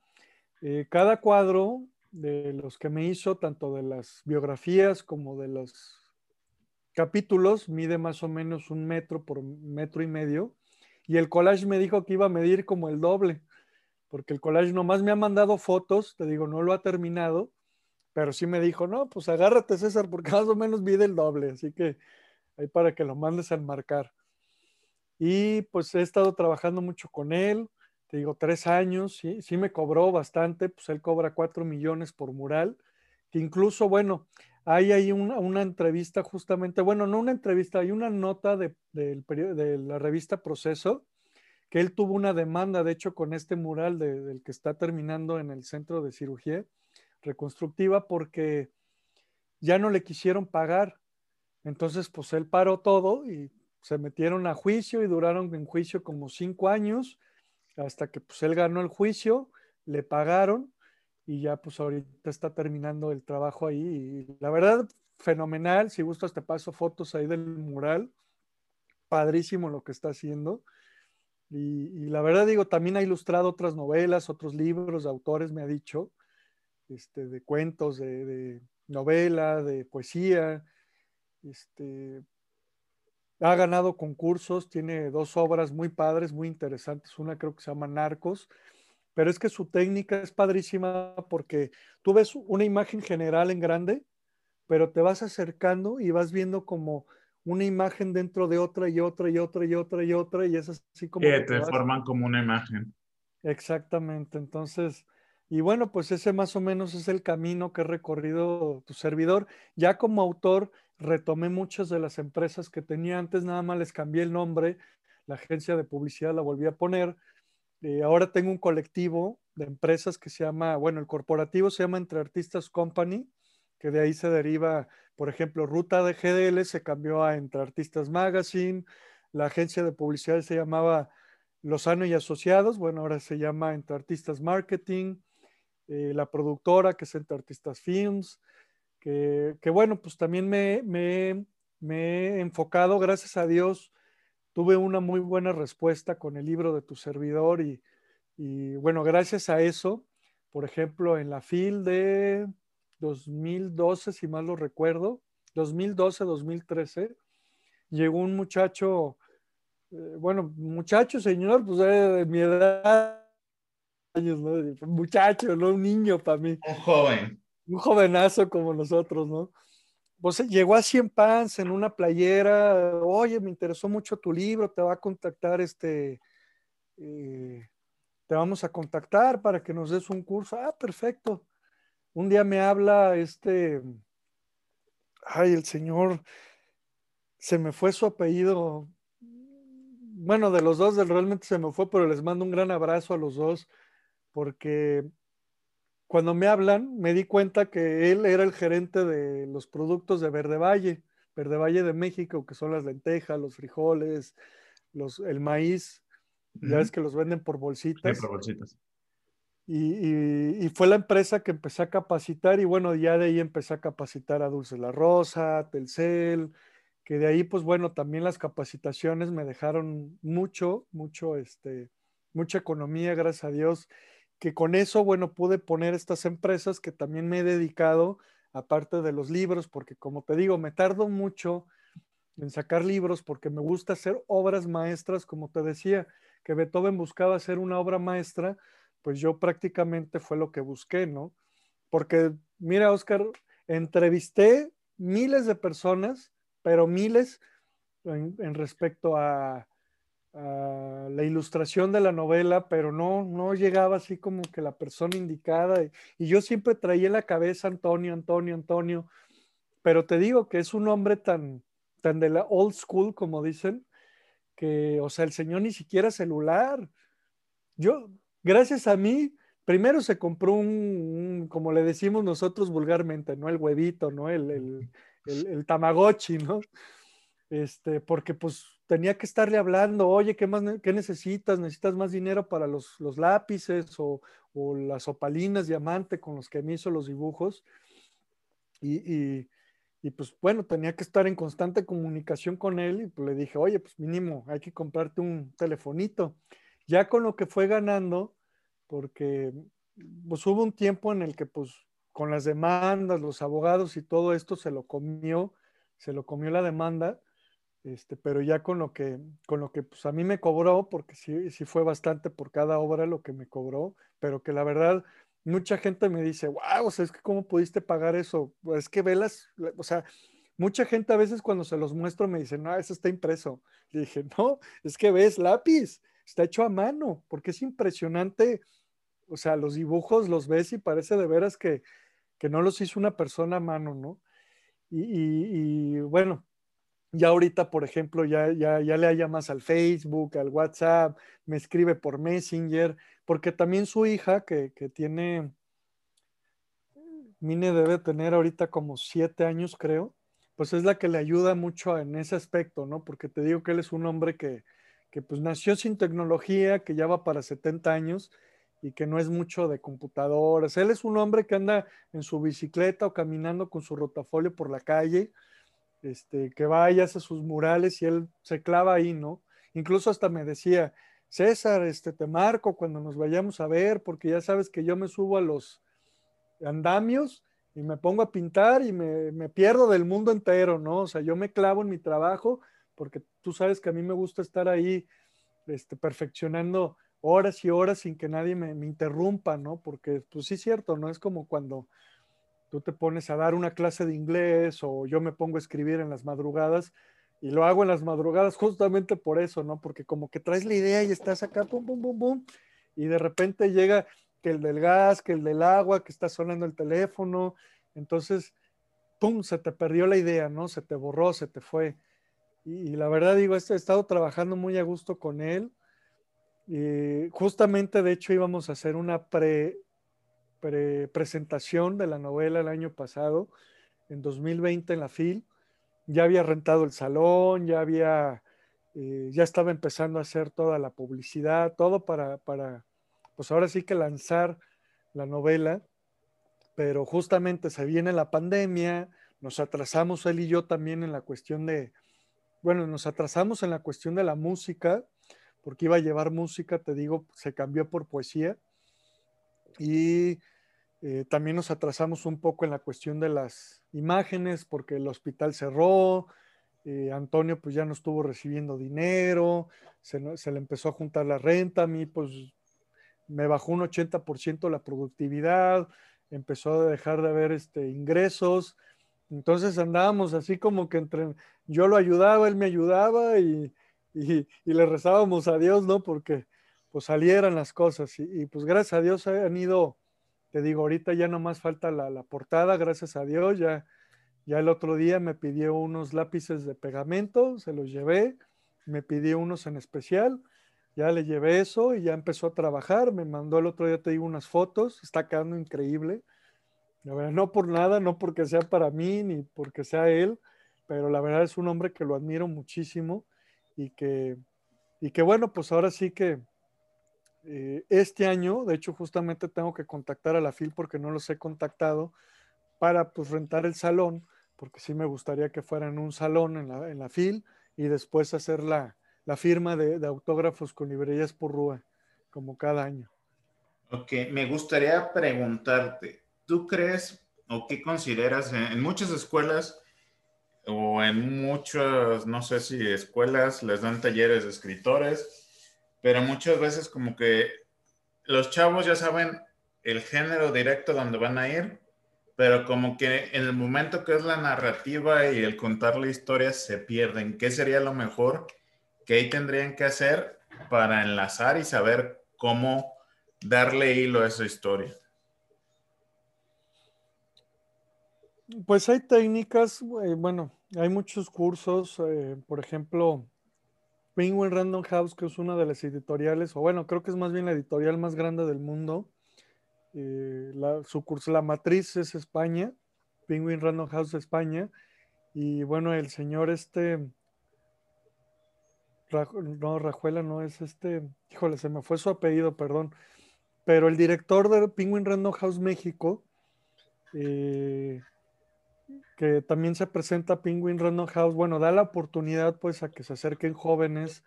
Eh, cada cuadro de los que me hizo, tanto de las biografías como de los capítulos, mide más o menos un metro por metro y medio. Y el collage me dijo que iba a medir como el doble porque el collage nomás me ha mandado fotos, te digo, no lo ha terminado, pero sí me dijo, no, pues agárrate César, porque más o menos mide el doble, así que ahí para que lo mandes a enmarcar. Y pues he estado trabajando mucho con él, te digo, tres años, sí, sí me cobró bastante, pues él cobra cuatro millones por mural, que incluso, bueno, hay ahí una, una entrevista justamente, bueno, no una entrevista, hay una nota de la revista Proceso, que él tuvo una demanda, de hecho, con este mural del que está terminando en el centro de cirugía reconstructiva, porque ya no le quisieron pagar. Entonces, pues él paró todo y se metieron a juicio y duraron en juicio como cinco años, hasta que pues él ganó el juicio, le pagaron y ya pues ahorita está terminando el trabajo ahí. Y la verdad, fenomenal. Si gustas, te paso fotos ahí del mural. Padrísimo lo que está haciendo. Y, la verdad digo, también ha ilustrado otras novelas, otros libros de autores, me ha dicho, este, de cuentos, de, novela, de poesía. Este, ha ganado concursos, tiene dos obras muy padres, muy interesantes. Una creo que se llama Narcos, pero es que su técnica es padrísima porque tú ves una imagen general en grande, pero te vas acercando y vas viendo como una imagen dentro de otra y otra y otra y otra y otra y es así como... Que te, forman como una imagen. Exactamente, entonces, y bueno, pues ese más o menos es el camino que he recorrido tu servidor. Ya como autor retomé muchas de las empresas que tenía antes, nada más les cambié el nombre, la agencia de publicidad la volví a poner. Eh, ahora tengo un colectivo de empresas que se llama, bueno, el corporativo se llama Entre Artistas Company, que de ahí se deriva, por ejemplo, Ruta de GDL se cambió a Entre Artistas Magazine, la agencia de publicidad se llamaba Lozano y Asociados, bueno, ahora se llama Entre Artistas Marketing, eh, la productora que es Entre Artistas Films, que, bueno, pues también me, me, he enfocado, gracias a Dios, tuve una muy buena respuesta con el libro de tu servidor y, y bueno, gracias a eso, por ejemplo, en la FIL de 2012, si mal lo recuerdo, 2012, 2013, llegó un muchacho, eh, bueno, muchacho, señor, pues de mi edad, años, ¿no? Muchacho, no un niño para mí. Un joven. Un jovenazo como nosotros, ¿no? Pues eh, llegó a Cien Pans en una playera, oye, me interesó mucho tu libro, te va a contactar este, eh, te vamos a contactar para que nos des un curso. Ah, perfecto. Un día me habla este, ay, el señor, se me fue su apellido. Bueno, de los dos realmente se me fue, pero les mando un gran abrazo a los dos, porque cuando me hablan me di cuenta que él era el gerente de los productos de Verde Valle, Verde Valle de México, que son las lentejas, los frijoles, los, el maíz, ya ves que los venden por bolsitas. por bolsitas. Y, fue la empresa que empecé a capacitar y bueno, ya de ahí empecé a capacitar a Dulce La Rosa, Telcel, que de ahí pues bueno, también las capacitaciones me dejaron mucho, mucho, este, mucha economía, gracias a Dios, que con eso bueno, pude poner estas empresas que también me he dedicado, aparte de los libros, porque como te digo, me tardo mucho en sacar libros porque me gusta hacer obras maestras, como te decía, que Beethoven buscaba hacer una obra maestra pues yo prácticamente fue lo que busqué, ¿no? Porque, mira, Oscar, entrevisté miles de personas, pero miles en, respecto a, la ilustración de la novela, pero no, no llegaba así como que la persona indicada. Y, yo siempre traía en la cabeza Antonio, Antonio, Antonio, pero te digo que es un hombre tan, tan de la old school, como dicen, que, o sea, el señor ni siquiera celular. Yo, gracias a mí, primero se compró un, como le decimos nosotros vulgarmente, ¿no? El huevito, ¿no? El, el, tamagotchi, ¿no? Este, porque pues tenía que estarle hablando, oye, ¿qué más qué necesitas? ¿Necesitas más dinero para los, lápices o, las opalinas diamante con los que me hizo los dibujos? Y, pues bueno, tenía que estar en constante comunicación con él y pues le dije, oye, pues mínimo, hay que comprarte un telefonito ya con lo que fue ganando, porque pues hubo un tiempo en el que pues con las demandas, los abogados y todo esto se lo comió, se lo comió la demanda, este, pero ya con lo que, con lo que pues a mí me cobró, porque sí, sí fue bastante por cada obra lo que me cobró, pero que la verdad mucha gente me dice, wow, o sea, es que cómo pudiste pagar eso, es que velas, o sea, mucha gente a veces cuando se los muestro me dice, no, eso está impreso. Dije, no, es que ves lápiz, está hecho a mano, porque es impresionante. O sea, los dibujos los ves y parece de veras que, no los hizo una persona a mano, ¿no? Y, bueno, ya ahorita, por ejemplo, ya, ya, ya le llamas al Facebook, al WhatsApp, me escribe por Messenger, porque también su hija, que, que tiene, Mine debe tener ahorita como siete años, creo, pues es la que le ayuda mucho en ese aspecto, ¿no? Porque te digo que él es un hombre que, que pues nació sin tecnología, que ya va para 70 años y que no es mucho de computadoras. Él es un hombre que anda en su bicicleta o caminando con su rotafolio por la calle, este, que va y hace sus murales y él se clava ahí, ¿no? Incluso hasta me decía, César, este, te marco cuando nos vayamos a ver, porque ya sabes que yo me subo a los andamios y me pongo a pintar y me, me pierdo del mundo entero, ¿no? O sea, yo me clavo en mi trabajo porque tú sabes que a mí me gusta estar ahí este, perfeccionando horas y horas sin que nadie me, interrumpa, ¿no? Porque, pues sí es cierto, ¿no? Es como cuando tú te pones a dar una clase de inglés o yo me pongo a escribir en las madrugadas y lo hago en las madrugadas justamente por eso, ¿no? Porque como que traes la idea y estás acá, pum, pum, pum, pum, y de repente llega que el del gas, que el del agua, que está sonando el teléfono, entonces, pum, se te perdió la idea, ¿no? Se te borró, se te fue. Y, la verdad digo, he estado trabajando muy a gusto con él. Y justamente, de hecho, íbamos a hacer una pre, presentación de la novela el año pasado, en 2020 en la FIL. Ya había rentado el salón, ya había, eh, ya estaba empezando a hacer toda la publicidad, todo para, para, pues ahora sí que lanzar la novela, pero justamente se viene la pandemia, nos atrasamos él y yo también en la cuestión de, bueno, nos atrasamos en la cuestión de la música, porque iba a llevar música, te digo, se cambió por poesía. Y eh, también nos atrasamos un poco en la cuestión de las imágenes, porque el hospital cerró, eh, Antonio pues ya no estuvo recibiendo dinero, se, le empezó a juntar la renta, a mí pues me bajó un 80% la productividad, empezó a dejar de haber este, ingresos, entonces andábamos así como que entre, yo lo ayudaba, él me ayudaba y, le rezábamos a Dios, ¿no? Porque pues salieran las cosas y, pues gracias a Dios han ido, te digo, ahorita ya no más falta la, portada, gracias a Dios, ya, ya el otro día me pidió unos lápices de pegamento, se los llevé, me pidió unos en especial, ya le llevé eso y ya empezó a trabajar, me mandó el otro día, te digo, unas fotos, está quedando increíble no por nada, no porque sea para mí ni porque sea él, pero la verdad es un hombre que lo admiro muchísimo y que, y que bueno, pues ahora sí que eh, este año, de hecho justamente tengo que contactar a la FIL porque no los he contactado para pues rentar el salón, porque sí me gustaría que fuera en un salón en la, en la FIL y después hacer la, la firma de, autógrafos con librerías por Rúa, como cada año. Ok, me gustaría preguntarte, ¿tú crees o qué consideras en, muchas escuelas o en muchas, no sé si escuelas les dan talleres de escritores, pero muchas veces como que los chavos ya saben el género directo donde van a ir, pero como que en el momento que es la narrativa y el contar la historia se pierden. ¿Qué sería lo mejor que ahí tendrían que hacer para enlazar y saber cómo darle hilo a esa historia? Pues hay técnicas, eh, bueno, hay muchos cursos, eh, por ejemplo, Penguin Random House, que es una de las editoriales, o bueno, creo que es más bien la editorial más grande del mundo. Eh, la, su curso, la matriz es España, Penguin Random House España, y bueno, el señor este, no, Rajuela no es este, híjole, se me fue su apellido, perdón, pero el director de Penguin Random House México, eh, que también se presenta Penguin Random House, bueno, da la oportunidad pues a que se acerquen jóvenes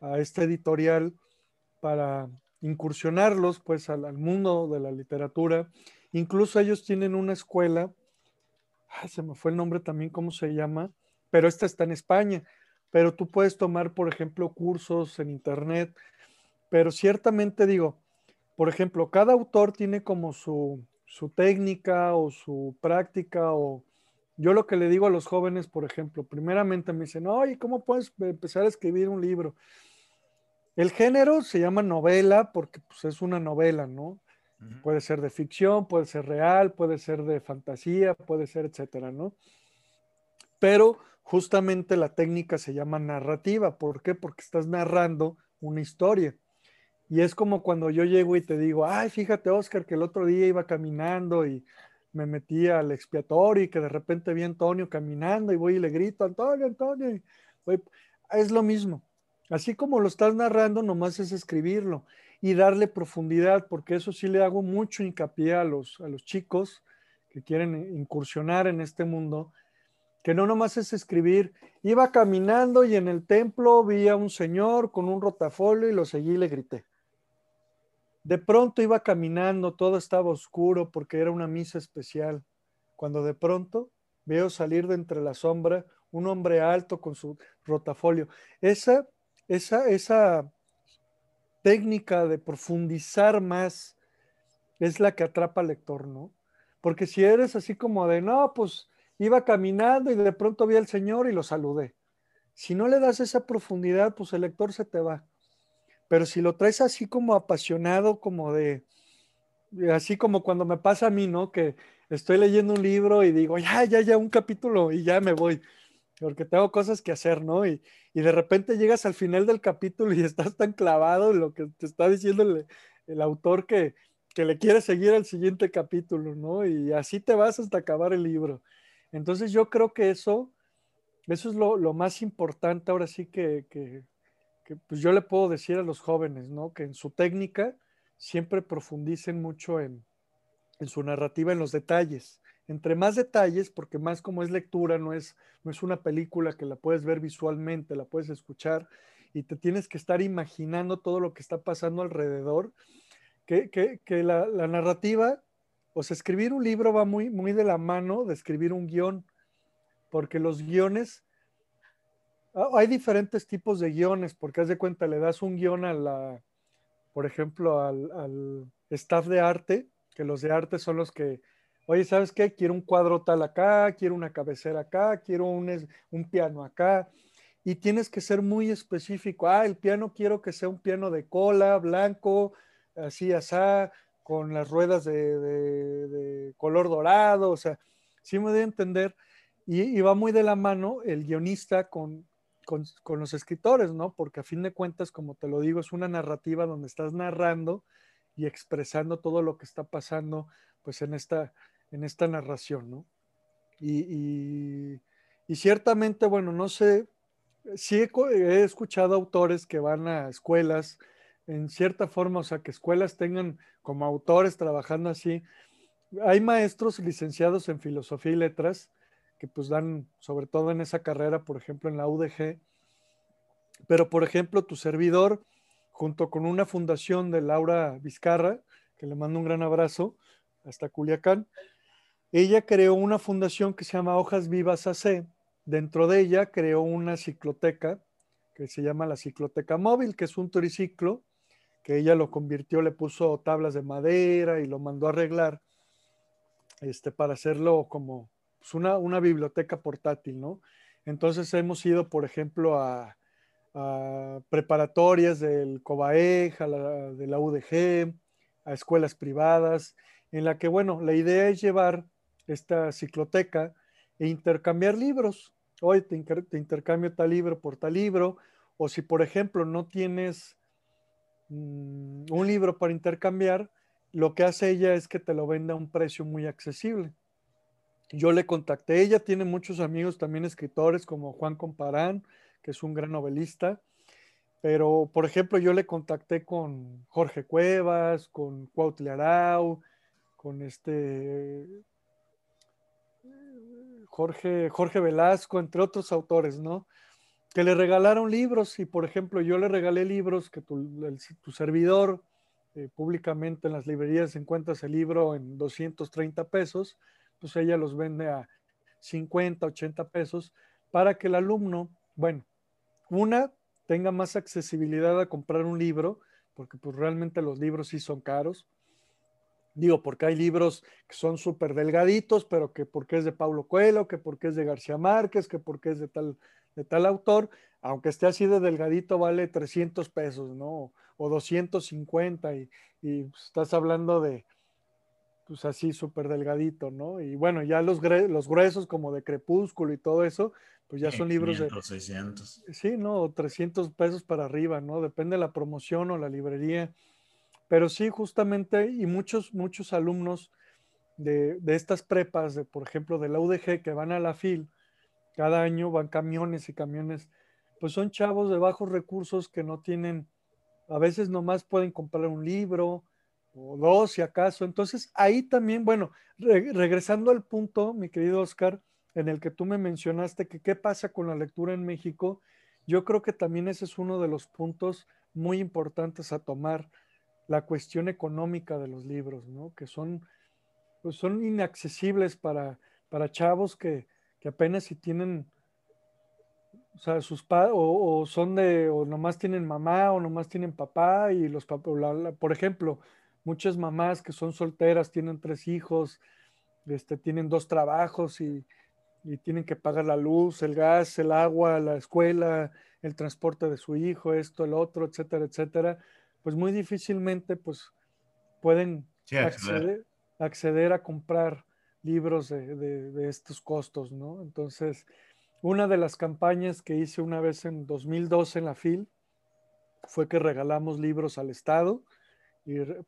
a este editorial para incursionarlos pues al, mundo de la literatura. Incluso ellos tienen una escuela, se me fue el nombre también, ¿cómo se llama? Pero esta está en España, pero tú puedes tomar, por ejemplo, cursos en internet, pero ciertamente digo, por ejemplo, cada autor tiene como su, su técnica o su práctica o yo lo que le digo a los jóvenes, por ejemplo, primeramente me dicen, oye, ¿cómo puedes empezar a escribir un libro? El género se llama novela porque pues, es una novela, ¿no? Puede ser de ficción, puede ser real, puede ser de fantasía, puede ser, etcétera, ¿no? Pero justamente la técnica se llama narrativa. ¿Por qué? Porque estás narrando una historia. Y es como cuando yo llego y te digo, ay, fíjate, Oscar, que el otro día iba caminando y me metí al expiatorio y que de repente vi a Antonio caminando y voy y le grito, Antonio, Antonio. es lo mismo. Así como lo estás narrando, nomás es escribirlo y darle profundidad, porque eso sí le hago mucho hincapié a los, a los chicos que quieren incursionar en este mundo, que no nomás es escribir. Iba caminando y en el templo vi a un señor con un rotafolio y lo seguí y le grité. De pronto iba caminando, todo estaba oscuro porque era una misa especial, cuando de pronto veo salir de entre la sombra un hombre alto con su rotafolio. Esa, esa, esa técnica de profundizar más es la que atrapa al lector, ¿no? Porque si eres así como de, no, pues iba caminando y de pronto vi al Señor y lo saludé. Si no le das esa profundidad, pues el lector se te va. Pero si lo traes así como apasionado, como de, así como cuando me pasa a mí, ¿no? Que estoy leyendo un libro y digo, ya, ya, ya, un capítulo y ya me voy. porque tengo cosas que hacer, ¿no? Y, de repente llegas al final del capítulo y estás tan clavado en lo que te está diciendo el, autor que, que, le quiere seguir al siguiente capítulo, ¿no? Y así te vas hasta acabar el libro. Entonces yo creo que eso, eso es lo, más importante ahora sí que, pues yo le puedo decir a los jóvenes, ¿no? Que en su técnica siempre profundicen mucho en, en su narrativa, en los detalles entre más detalles, porque más como es lectura, no es, no es una película que la puedes ver visualmente, la puedes escuchar y te tienes que estar imaginando todo lo que está pasando alrededor, que, que, la, la, narrativa, o sea, escribir un libro va muy, muy de la mano de escribir un guion, porque los guiones, hay diferentes tipos de guiones, porque haz de cuenta, le das un guion a la, por ejemplo, al, al staff de arte, que los de arte son los que oye, ¿sabes qué? Quiero un cuadro tal acá, quiero una cabecera acá, quiero un, un piano acá. Y tienes que ser muy específico. Ah, el piano quiero que sea un piano de cola, blanco, así, asá, con las ruedas de, color dorado. O sea, sí me debe entender. Y, va muy de la mano el guionista con, con, los escritores, ¿no? Porque a fin de cuentas, como te lo digo, es una narrativa donde estás narrando y expresando todo lo que está pasando, pues en esta, en esta narración, ¿no? Y, ciertamente, bueno, no sé, sí he, escuchado autores que van a escuelas, en cierta forma, o sea, que escuelas tengan como autores trabajando así. Hay maestros licenciados en filosofía y letras que pues dan, sobre todo en esa carrera, por ejemplo, en la UDG, pero por ejemplo, tu servidor, junto con una fundación de Laura Vizcarra, que le mando un gran abrazo, hasta Culiacán, ella creó una fundación que se llama Hojas Vivas AC. Dentro de ella creó una cicloteca que se llama la Cicloteca Móvil, que es un triciclo que ella lo convirtió, le puso tablas de madera y lo mandó a arreglar este, para hacerlo como una, biblioteca portátil, ¿no? Entonces hemos ido, por ejemplo, a, preparatorias del COBAEJ, de la UDG, a escuelas privadas, en la que, bueno, la idea es llevar esta cicloteca e intercambiar libros. Hoy te, intercambio tal libro por tal libro, o si por ejemplo no tienes mm, un libro para intercambiar, lo que hace ella es que te lo venda a un precio muy accesible. Yo le contacté, ella tiene muchos amigos también escritores como Juan Comparán, que es un gran novelista, pero por ejemplo yo le contacté con Jorge Cuevas, con Cuautle Arau, con este Jorge, Jorge Velasco, entre otros autores, ¿no? Que le regalaron libros y, por ejemplo, yo le regalé libros que tu, servidor eh, públicamente en las librerías encuentras el libro en 230 pesos, pues ella los vende a 50, 80 pesos para que el alumno, bueno, una, tenga más accesibilidad a comprar un libro, porque pues realmente los libros sí son caros, Digo, porque hay libros que son súper delgaditos, pero que porque es de Paulo Coelho, que porque es de García Márquez, que porque es de tal, de tal autor, aunque esté así de delgadito, vale 300 pesos, ¿no? O 250 y, y pues, estás hablando de, pues así súper delgadito, ¿no? Y bueno, ya los, los gruesos como de Crepúsculo y todo eso, pues ya son libros de... 600. Sí, ¿no? 300 pesos para arriba, ¿no? Depende de la promoción o la librería. Pero sí, justamente, y muchos, muchos alumnos de, estas prepas, de, por ejemplo, de la UDG, que van a la FIL, cada año van camiones y camiones, pues son chavos de bajos recursos que no tienen, a veces nomás pueden comprar un libro o dos si acaso. Entonces, ahí también, bueno, regresando al punto, mi querido Oscar, en el que tú me mencionaste que qué pasa con la lectura en México, yo creo que también ese es uno de los puntos muy importantes a tomar la cuestión económica de los libros, ¿no? Que son, pues son inaccesibles para, para chavos que, apenas si tienen, o sea, sus padres, o, son de, o nomás tienen mamá, o nomás tienen papá, y los papás, por ejemplo, muchas mamás que son solteras, tienen tres hijos, este, tienen dos trabajos y, y tienen que pagar la luz, el gas, el agua, la escuela, el transporte de su hijo, esto, el otro, etcétera, etcétera pues muy difícilmente pues pueden acceder, a comprar libros de, estos costos, ¿no? Entonces, una de las campañas que hice una vez en 2012 en la FIL fue que regalamos libros al Estado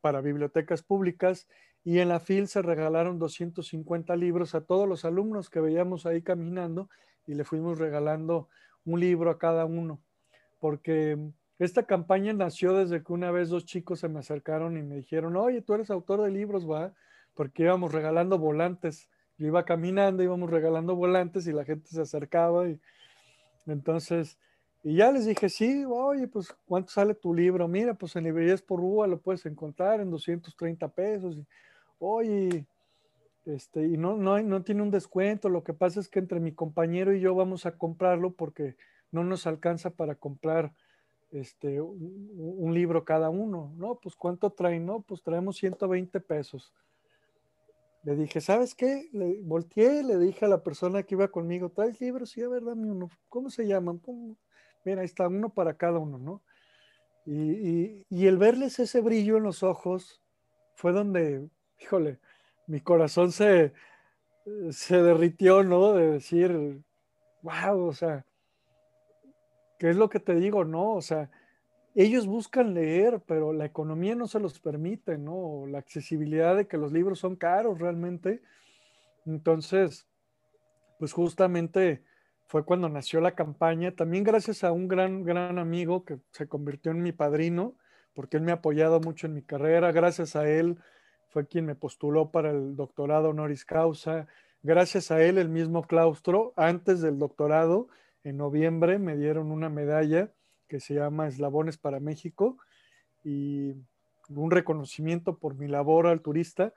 para bibliotecas públicas y en la FIL se regalaron 250 libros a todos los alumnos que veíamos ahí caminando y le fuimos regalando un libro a cada uno, porque esta campaña nació desde que una vez dos chicos se me acercaron y me dijeron, oye, tú eres autor de libros, va, porque íbamos regalando volantes. Yo iba caminando, íbamos regalando volantes y la gente se acercaba y entonces, y ya les dije, sí, oye, pues, ¿cuánto sale tu libro? Mira, pues en librerías por Rúa lo puedes encontrar en 230 pesos. Oye, este, y no, no, no tiene un descuento, lo que pasa es que entre mi compañero y yo vamos a comprarlo porque no nos alcanza para comprar este, un, libro cada uno. No, pues ¿cuánto traen? No, pues traemos 120 pesos. Le dije, ¿sabes qué? Le volteé, le dije a la persona que iba conmigo, ¿traes libros? Sí, a ver, dame uno. ¿Cómo se llaman? Mira, ahí está, uno para cada uno, ¿no? Y, y el verles ese brillo en los ojos fue donde híjole, mi corazón se, se derritió, ¿no? De decir, wow, o sea, ¿qué es lo que te digo? No, o sea, ellos buscan leer, pero la economía no se los permite, ¿no? La accesibilidad de que los libros son caros realmente. Entonces, pues justamente fue cuando nació la campaña, también gracias a un gran, gran amigo que se convirtió en mi padrino, porque él me ha apoyado mucho en mi carrera, gracias a él fue quien me postuló para el doctorado honoris causa. Gracias a él, el mismo claustro, antes del doctorado, en noviembre, me dieron una medalla que se llama Eslabones para México y un reconocimiento por mi labor al turista.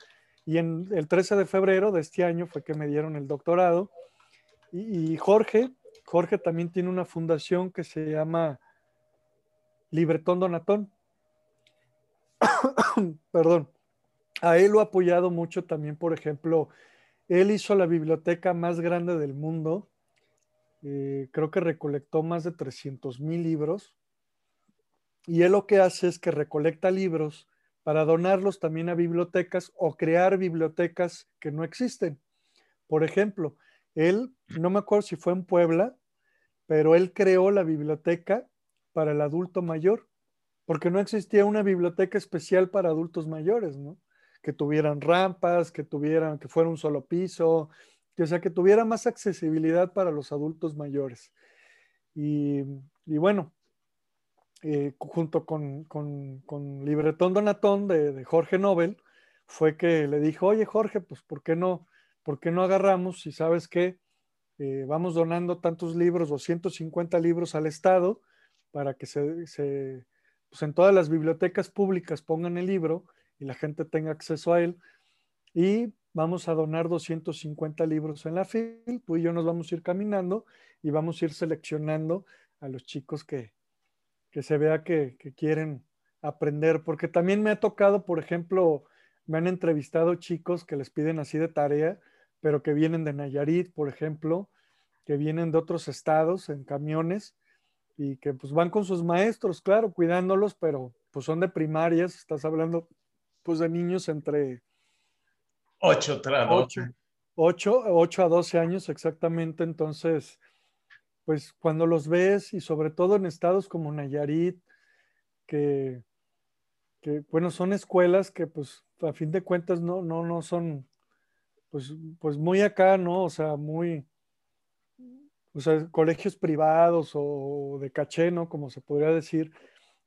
Y en el 13 de febrero de este año fue que me dieron el doctorado. Y, Jorge, Jorge también tiene una fundación que se llama Libretón Donatón. Perdón a él lo ha apoyado mucho también, por ejemplo, él hizo la biblioteca más grande del mundo. Eh, creo que recolectó más de 300 mil libros. Y él lo que hace es que recolecta libros para donarlos también a bibliotecas o crear bibliotecas que no existen. Por ejemplo, él, no me acuerdo si fue en Puebla, pero él creó la biblioteca para el adulto mayor, porque no existía una biblioteca especial para adultos mayores, ¿no? que tuvieran rampas, que tuvieran, que fuera un solo piso, que, o sea, que tuviera más accesibilidad para los adultos mayores. Y, bueno, eh, junto con, con, Libretón Donatón de, Jorge Nobel, fue que le dijo, oye Jorge, pues ¿por qué no, por qué no agarramos si sabes que eh, vamos donando tantos libros, 250 libros al Estado, para que se, se pues en todas las bibliotecas públicas pongan el libro y la gente tenga acceso a él. Y vamos a donar 250 libros en la FIL, tú y yo nos vamos a ir caminando y vamos a ir seleccionando a los chicos que, que se vea que, que quieren aprender, porque también me ha tocado, por ejemplo, me han entrevistado chicos que les piden así de tarea, pero que vienen de Nayarit, por ejemplo, que vienen de otros estados en camiones y que pues van con sus maestros, claro, cuidándolos, pero pues son de primarias, estás hablando pues de niños entre 8, 8, 8, a 12 años exactamente. Entonces, pues cuando los ves y sobre todo en estados como Nayarit, que, que bueno, son escuelas que pues a fin de cuentas no, no, no son pues, pues muy acá, ¿no? O sea, muy, o sea, colegios privados o de caché, ¿no? Como se podría decir,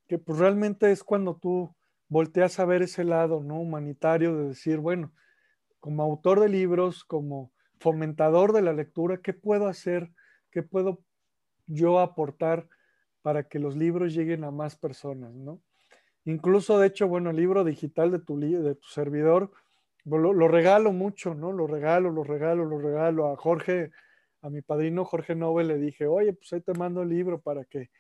que pues realmente es cuando tú volteas a ver ese lado ¿no? humanitario de decir, bueno, como autor de libros, como fomentador de la lectura, ¿qué puedo hacer? ¿Qué puedo yo aportar para que los libros lleguen a más personas? ¿no? Incluso, de hecho, bueno, el libro digital de tu, de tu servidor, lo, lo, regalo mucho, ¿no? Lo regalo, lo regalo, lo regalo. A Jorge, a mi padrino Jorge Nobel le dije, oye, pues ahí te mando el libro para que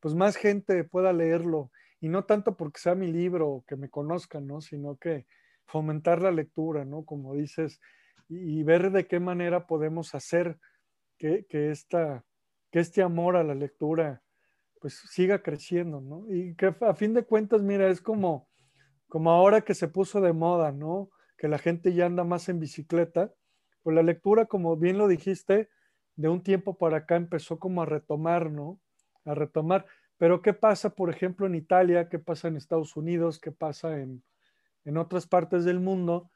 pues más gente pueda leerlo y no tanto porque sea mi libro o que me conozcan, ¿no? Sino que fomentar la lectura, ¿no? Como dices, y, ver de qué manera podemos hacer que, que, esta, que este amor a la lectura pues siga creciendo, ¿no? Y que a fin de cuentas, mira, es como, como ahora que se puso de moda, ¿no? Que la gente ya anda más en bicicleta, pues la lectura, como bien lo dijiste, de un tiempo para acá empezó como a retomar, ¿no? A retomar. Pero ¿qué pasa, por ejemplo, en Italia? ¿Qué pasa en Estados Unidos? ¿Qué pasa en, en otras partes del mundo?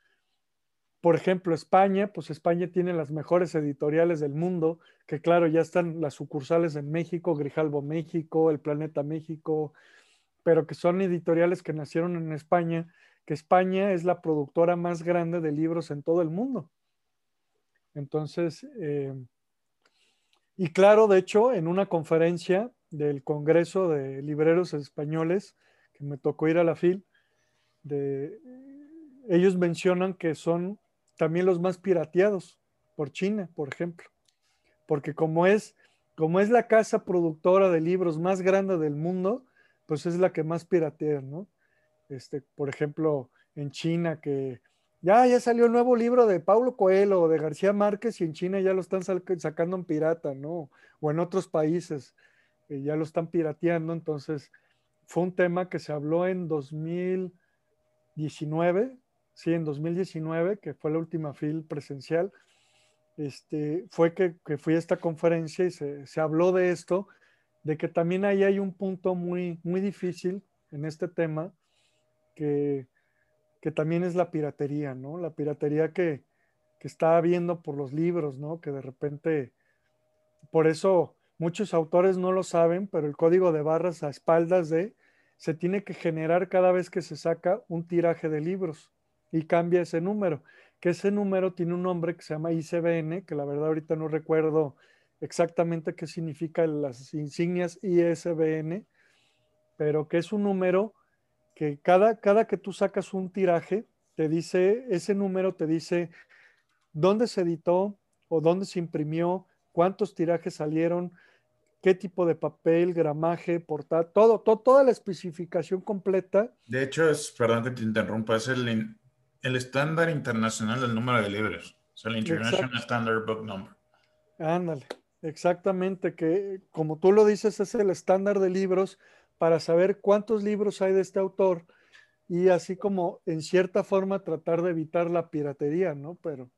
Por ejemplo, España, pues España tiene las mejores editoriales del mundo, que claro, ya están las sucursales en México, Grijalbo México, El Planeta México, pero que son editoriales que nacieron en España, que España es la productora más grande de libros en todo el mundo. Entonces, eh, y claro, de hecho, en una conferencia del Congreso de Libreros Españoles, que me tocó ir a la FIL, de, ellos mencionan que son también los más pirateados por China, por ejemplo. Porque como es, como es la casa productora de libros más grande del mundo, pues es la que más piratea, ¿no? Este, por ejemplo, en China que ya, ya salió el nuevo libro de Paulo Coelho o de García Márquez y en China ya lo están sacando en pirata, ¿no? O en otros países eh, ya lo están pirateando. Entonces, fue un tema que se habló en 2019 sí, en 2019, que fue la última FIL presencial, este, fue que, fui a esta conferencia y se, habló de esto, de que también ahí hay un punto muy, muy difícil en este tema, que, que también es la piratería, ¿no? La piratería que, que está habiendo por los libros, ¿no? Que de repente, por eso muchos autores no lo saben, pero el código de barras a espaldas de se tiene que generar cada vez que se saca un tiraje de libros y cambia ese número, que ese número tiene un nombre que se llama ICBN, que la verdad ahorita no recuerdo exactamente qué significa las insignias ISBN, pero que es un número que cada, cada que tú sacas un tiraje, te dice, ese número te dice dónde se editó o dónde se imprimió, cuántos tirajes salieron, qué tipo de papel, gramaje, portada, todo, todo, toda la especificación completa. De hecho, es, perdón que te interrumpa, es el, el estándar internacional del número de libros. Es el International Standard Book Number. Ándale, exactamente, que como tú lo dices, es el estándar de libros para saber cuántos libros hay de este autor y así como en cierta forma tratar de evitar la piratería, ¿no? Pero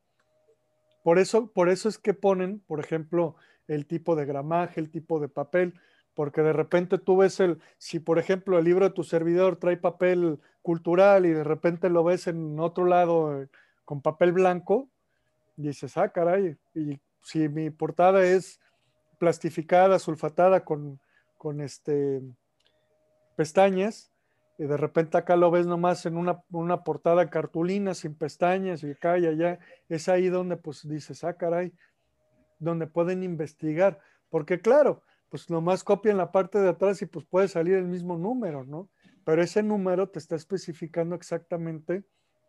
por eso, por eso es que ponen, por ejemplo, el tipo de gramaje, el tipo de papel, porque de repente tú ves el, si por ejemplo el libro de tu servidor trae papel cultural y de repente lo ves en otro lado eh, con papel blanco, dices, ah, caray, y si mi portada es plastificada, sulfatada con, con este, pestañas, y de repente acá lo ves nomás en una, una portada cartulina sin pestañas y acá y allá, es ahí donde pues dices, ah, caray, donde pueden investigar, porque claro, pues nomás copian la parte de atrás y pues puede salir el mismo número, ¿no? Pero ese número te está especificando exactamente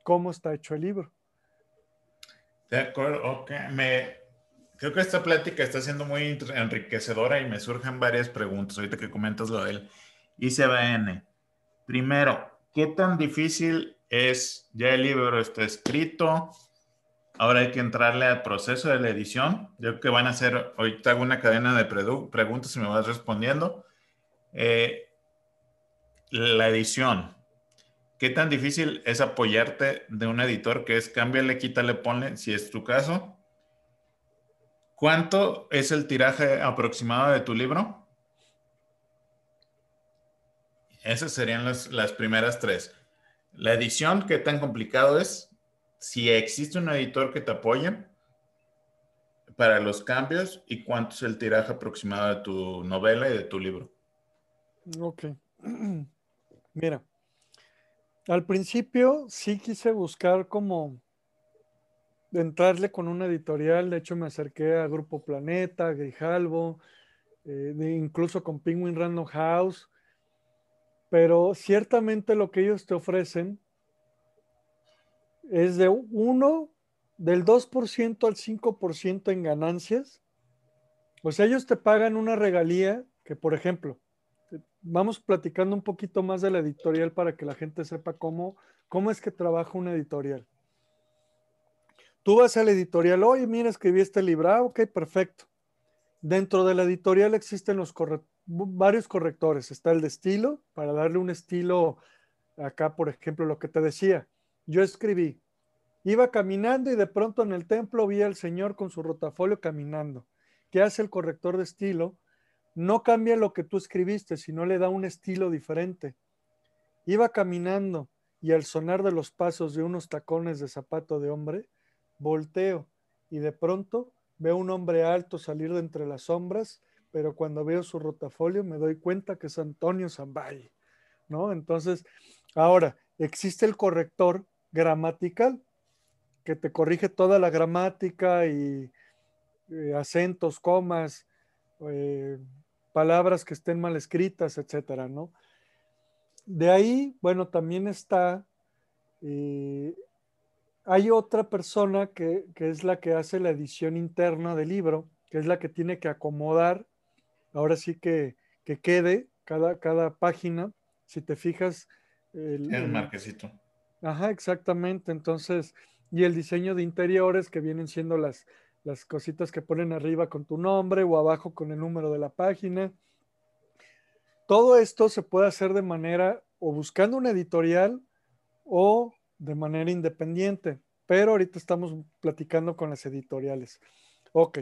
cómo está hecho el libro. De acuerdo, ok. Me, creo que esta plática está siendo muy enriquecedora y me surgen varias preguntas ahorita que comentas lo del ICBN. Primero, ¿qué tan difícil es, ya el libro está escrito, Ahora hay que entrarle al proceso de la edición. Yo creo que van a hacer, ahorita hago una cadena de preguntas y me vas respondiendo. Eh, la edición. ¿Qué tan difícil es apoyarte de un editor que es cámbiale, quítale, ponle, si es tu caso? ¿Cuánto es el tiraje aproximado de tu libro? Esas serían las, las primeras tres. La edición, ¿qué tan complicado es? si existe un editor que te apoye para los cambios y cuánto es el tiraje aproximado de tu novela y de tu libro. Ok. Mira, al principio sí quise buscar como entrarle con una editorial. De hecho, me acerqué a Grupo Planeta, Grijalvo, eh, incluso con Penguin Random House. Pero ciertamente lo que ellos te ofrecen es de 1, del 2% al 5% en ganancias. O sea, ellos te pagan una regalía que, por ejemplo, vamos platicando un poquito más de la editorial para que la gente sepa cómo, cómo es que trabaja una editorial. Tú vas a la editorial, oye, mira, escribí este libro, ah, ok, perfecto. Dentro de la editorial existen los varios correctores. Está el de estilo, para darle un estilo, acá, por ejemplo, lo que te decía, yo escribí, iba caminando y de pronto en el templo vi al Señor con su rotafolio caminando. ¿Qué hace el corrector de estilo? No cambia lo que tú escribiste, sino le da un estilo diferente. Iba caminando y al sonar de los pasos de unos tacones de zapato de hombre, volteo y de pronto veo un hombre alto salir de entre las sombras, pero cuando veo su rotafolio me doy cuenta que es Antonio Zambay, ¿no? Entonces, ahora, existe el corrector gramatical que te corrige toda la gramática y eh, acentos, comas, eh, palabras que estén mal escritas, etcétera, ¿no? De ahí, bueno, también está, eh, hay otra persona que, es la que hace la edición interna del libro, que es la que tiene que acomodar, ahora sí que, quede cada, cada página, si te fijas. El, el marquecito. Ajá, exactamente. Entonces, y el diseño de interiores que vienen siendo las, las cositas que ponen arriba con tu nombre o abajo con el número de la página. Todo esto se puede hacer de manera o buscando una editorial o de manera independiente, pero ahorita estamos platicando con las editoriales. Ok,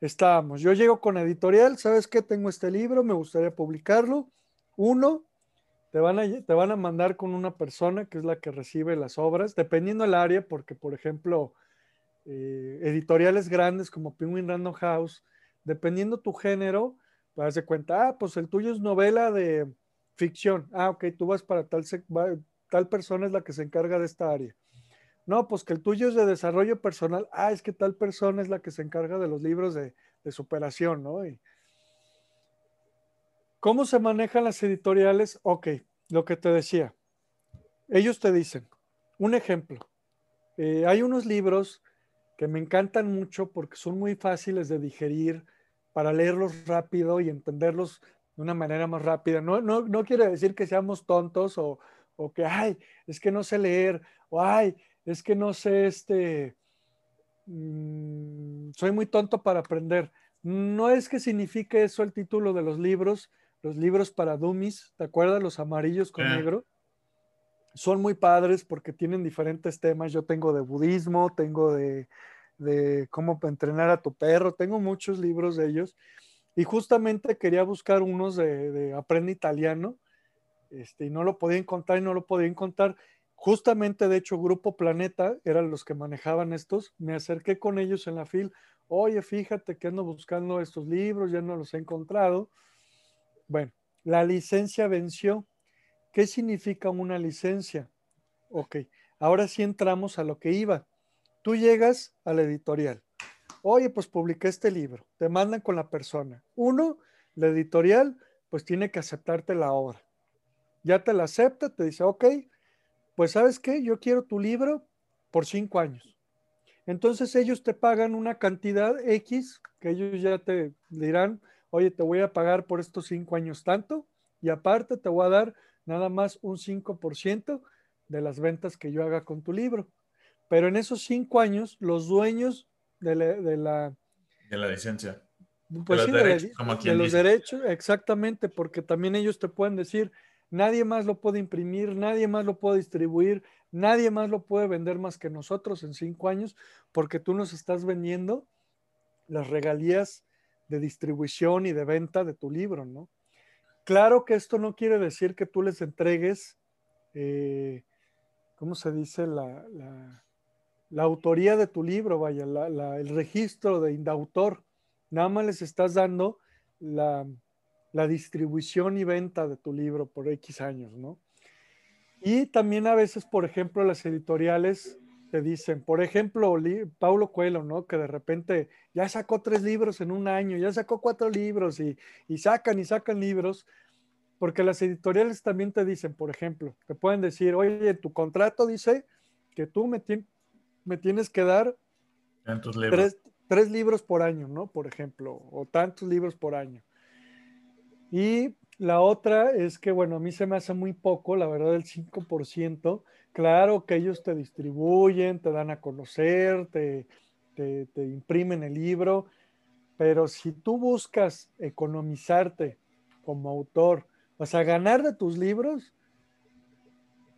estábamos. Yo llego con editorial, ¿sabes qué? Tengo este libro, me gustaría publicarlo. Uno, te van, a, te van a mandar con una persona que es la que recibe las obras, dependiendo del área, porque por ejemplo, eh, editoriales grandes como Penguin Random House, dependiendo tu género, vas de cuenta, ah, pues el tuyo es novela de ficción. Ah, ok, tú vas para tal, tal persona es la que se encarga de esta área. No, pues que el tuyo es de desarrollo personal. Ah, es que tal persona es la que se encarga de los libros de, de superación, ¿no? Y, ¿Cómo se manejan las editoriales? Ok, lo que te decía. Ellos te dicen, un ejemplo. Eh, hay unos libros que me encantan mucho porque son muy fáciles de digerir para leerlos rápido y entenderlos de una manera más rápida. No, no, no quiere decir que seamos tontos o, o, que, ay, es que no sé leer, o ay, es que no sé, este, mmm, soy muy tonto para aprender. No es que signifique eso el título de los libros, los libros para dummies, ¿te acuerdas? Los amarillos con negro. Son muy padres porque tienen diferentes temas. Yo tengo de budismo, tengo de, de cómo entrenar a tu perro, tengo muchos libros de ellos. Y justamente quería buscar unos de, de Aprende Italiano, este, y no lo podía encontrar y no lo podía encontrar. Justamente, de hecho, Grupo Planeta eran los que manejaban estos. Me acerqué con ellos en la fil. Oye, fíjate que ando buscando estos libros, ya no los he encontrado. Bueno, la licencia venció. ¿Qué significa una licencia? Ok, ahora sí entramos a lo que iba. Tú llegas a la editorial. Oye, pues publiqué este libro. Te mandan con la persona. Uno, la editorial, pues tiene que aceptarte la obra. Ya te la acepta, te dice, ok, pues sabes qué, yo quiero tu libro por cinco años. Entonces ellos te pagan una cantidad X que ellos ya te dirán, oye, te voy a pagar por estos cinco años tanto y aparte te voy a dar nada más un 5% de las ventas que yo haga con tu libro. Pero en esos cinco años, los dueños de la... De la, de la licencia. Pues de los, derechos, como de los derechos, exactamente, porque también ellos te pueden decir, nadie más lo puede imprimir, nadie más lo puede distribuir, nadie más lo puede vender más que nosotros en cinco años, porque tú nos estás vendiendo las regalías de distribución y de venta de tu libro, ¿no? Claro que esto no quiere decir que tú les entregues, eh, ¿cómo se dice? La, la, autoría de tu libro, vaya, el registro de indautor. Nada más les estás dando la, la distribución y venta de tu libro por X años, ¿no? Y también a veces, por ejemplo, las editoriales te dicen, por ejemplo, Paulo Coelho, ¿no? Que de repente ya sacó tres libros en un año, ya sacó cuatro libros y, sacan y sacan libros, porque las editoriales también te dicen, por ejemplo, te pueden decir, oye, tu contrato dice que tú me, me tienes que dar libros. Tres, libros por año, ¿no? Por ejemplo, o tantos libros por año. Y la otra es que, bueno, a mí se me hace muy poco, la verdad, el 5%, Claro que ellos te distribuyen, te dan a conocer, te, te, imprimen el libro, pero si tú buscas economizarte como autor, o sea, ganar de tus libros,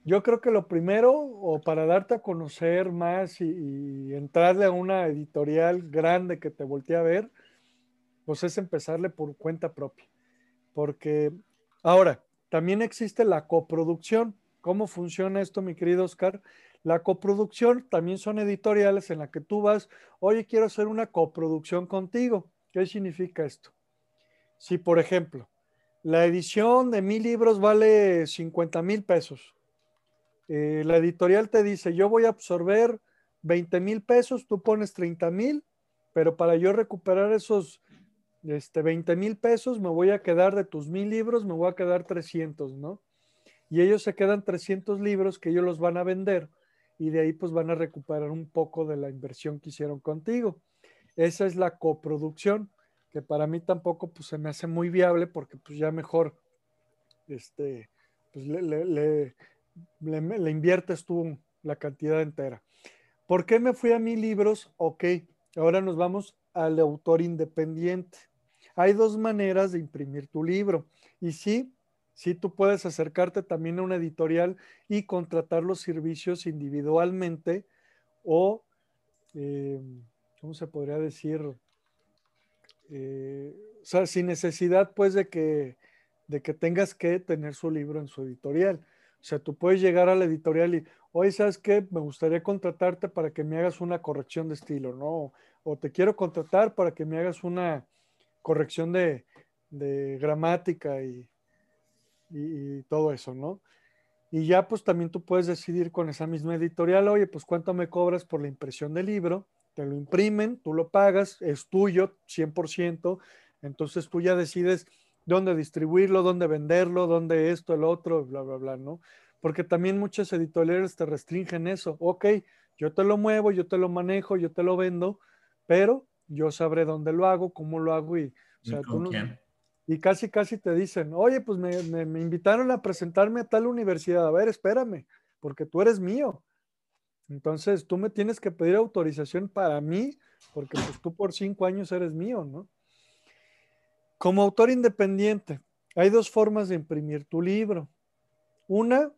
yo creo que lo primero, o para darte a conocer más y, entrarle a una editorial grande que te voltee a ver, pues es empezarle por cuenta propia. Porque ahora, también existe la coproducción. ¿Cómo funciona esto, mi querido Oscar? La coproducción también son editoriales en la que tú vas, oye, quiero hacer una coproducción contigo. ¿Qué significa esto? Si, por ejemplo, la edición de mil libros vale 50 mil pesos, eh, la editorial te dice, yo voy a absorber 20 mil pesos, tú pones 30 mil, pero para yo recuperar esos este, 20 mil pesos, me voy a quedar de tus mil libros, me voy a quedar 300, ¿no? Y ellos se quedan 300 libros que ellos los van a vender y de ahí pues van a recuperar un poco de la inversión que hicieron contigo. Esa es la coproducción, que para mí tampoco pues se me hace muy viable porque pues ya mejor este, pues le, le, le inviertes tú la cantidad entera. ¿Por qué me fui a mil libros? Ok, ahora nos vamos al autor independiente. Hay dos maneras de imprimir tu libro. Y sí, sí tú puedes acercarte también a una editorial y contratar los servicios individualmente o, eh, ¿cómo se podría decir? Eh, o sea, sin necesidad pues de que, de que tengas que tener su libro en su editorial. O sea, tú puedes llegar a la editorial y, oye, ¿sabes qué? Me gustaría contratarte para que me hagas una corrección de estilo, ¿no? O te quiero contratar para que me hagas una corrección de, gramática y, todo eso, ¿no? Y ya pues también tú puedes decidir con esa misma editorial, oye, pues cuánto me cobras por la impresión del libro, te lo imprimen, tú lo pagas, es tuyo 100%, entonces tú ya decides dónde distribuirlo, dónde venderlo, dónde esto, el otro, bla, bla, bla, ¿no? Porque también muchas editoriales te restringen eso, ok, yo te lo muevo, yo te lo manejo, yo te lo vendo, pero yo sabré dónde lo hago, cómo lo hago y, y casi, casi te dicen, oye, pues me, me, invitaron a presentarme a tal universidad, a ver, espérame, porque tú eres mío. Entonces, tú me tienes que pedir autorización para mí, porque pues tú por cinco años eres mío, ¿no? Como autor independiente, hay dos formas de imprimir tu libro. Una,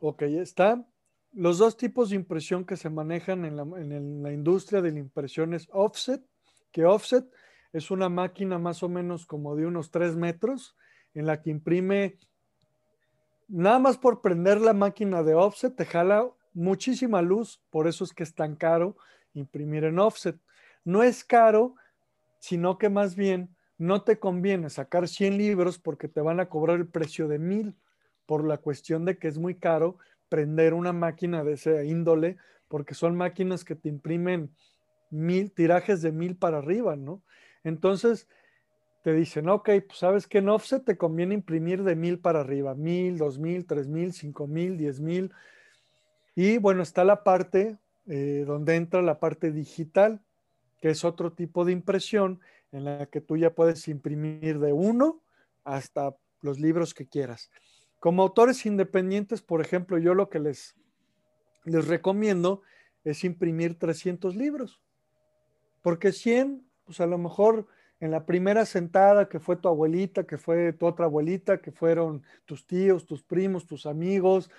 ok, está los dos tipos de impresión que se manejan en la, industria de la impresión es offset, que offset es una máquina más o menos como de unos 3 metros, en la que imprime, nada más por prender la máquina de offset, te jala muchísima luz, por eso es que es tan caro imprimir en offset. No es caro, sino que más bien no te conviene sacar 100 libros porque te van a cobrar el precio de 1000 por la cuestión de que es muy caro prender una máquina de ese índole, porque son máquinas que te imprimen mil tirajes de mil para arriba, ¿no? Entonces te dicen, ok, pues sabes que en offset te conviene imprimir de mil para arriba, mil, dos mil, tres mil, cinco mil, diez mil. Y bueno, está la parte eh, donde entra la parte digital, que es otro tipo de impresión en la que tú ya puedes imprimir de uno hasta los libros que quieras. Como autores independientes, por ejemplo, yo lo que les, les recomiendo es imprimir 300 libros, porque 100, pues a lo mejor en la primera sentada que fue tu abuelita, que fue tu otra abuelita, que fueron tus tíos, tus primos, tus amigos,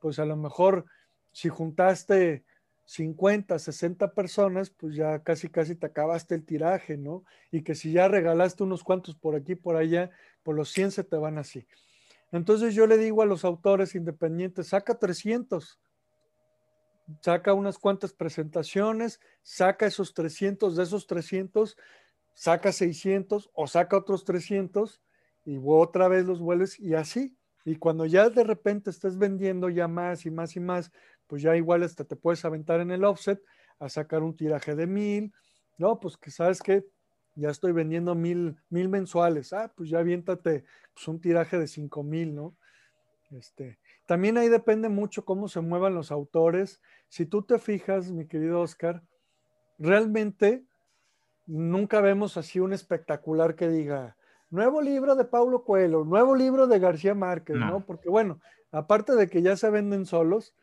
pues a lo mejor si juntaste 50, 60 personas, pues ya casi, casi te acabaste el tiraje, ¿no? Y que si ya regalaste unos cuantos por aquí, por allá, pues los 100 se te van así. Entonces yo le digo a los autores independientes, saca 300, saca unas cuantas presentaciones, saca esos 300, de esos 300, saca 600 o saca otros 300 y otra vez los vuelves y así. Y cuando ya de repente estés vendiendo ya más y más y más, pues ya igual hasta te puedes aventar en el offset a sacar un tiraje de mil, ¿no? Pues que sabes que ya estoy vendiendo mil, mil mensuales. Ah, pues ya aviéntate pues, un tiraje de cinco mil, ¿no? Este, también ahí depende mucho cómo se muevan los autores. Si tú te fijas, mi querido Oscar, realmente nunca vemos así un espectacular que diga, nuevo libro de Paulo Coelho, nuevo libro de García Márquez, ¿no? Porque bueno, aparte de que ya se venden solos,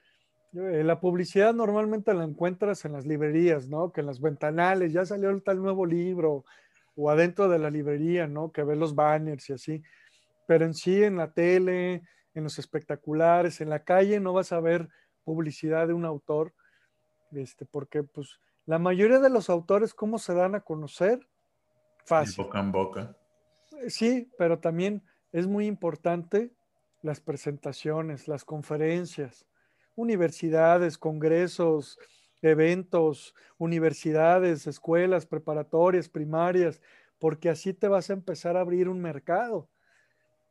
la publicidad normalmente la encuentras en las librerías, ¿no? Que en las ventanales ya salió tal nuevo libro, o adentro de la librería, ¿no? Que ves los banners y así. Pero en sí, en la tele, en los espectaculares, en la calle, no vas a ver publicidad de un autor, este, porque pues la mayoría de los autores, ¿cómo se dan a conocer? fácil. boca en boca. Sí, pero también es muy importante las presentaciones, las conferencias, universidades, congresos, eventos, universidades, escuelas preparatorias, primarias, porque así te vas a empezar a abrir un mercado.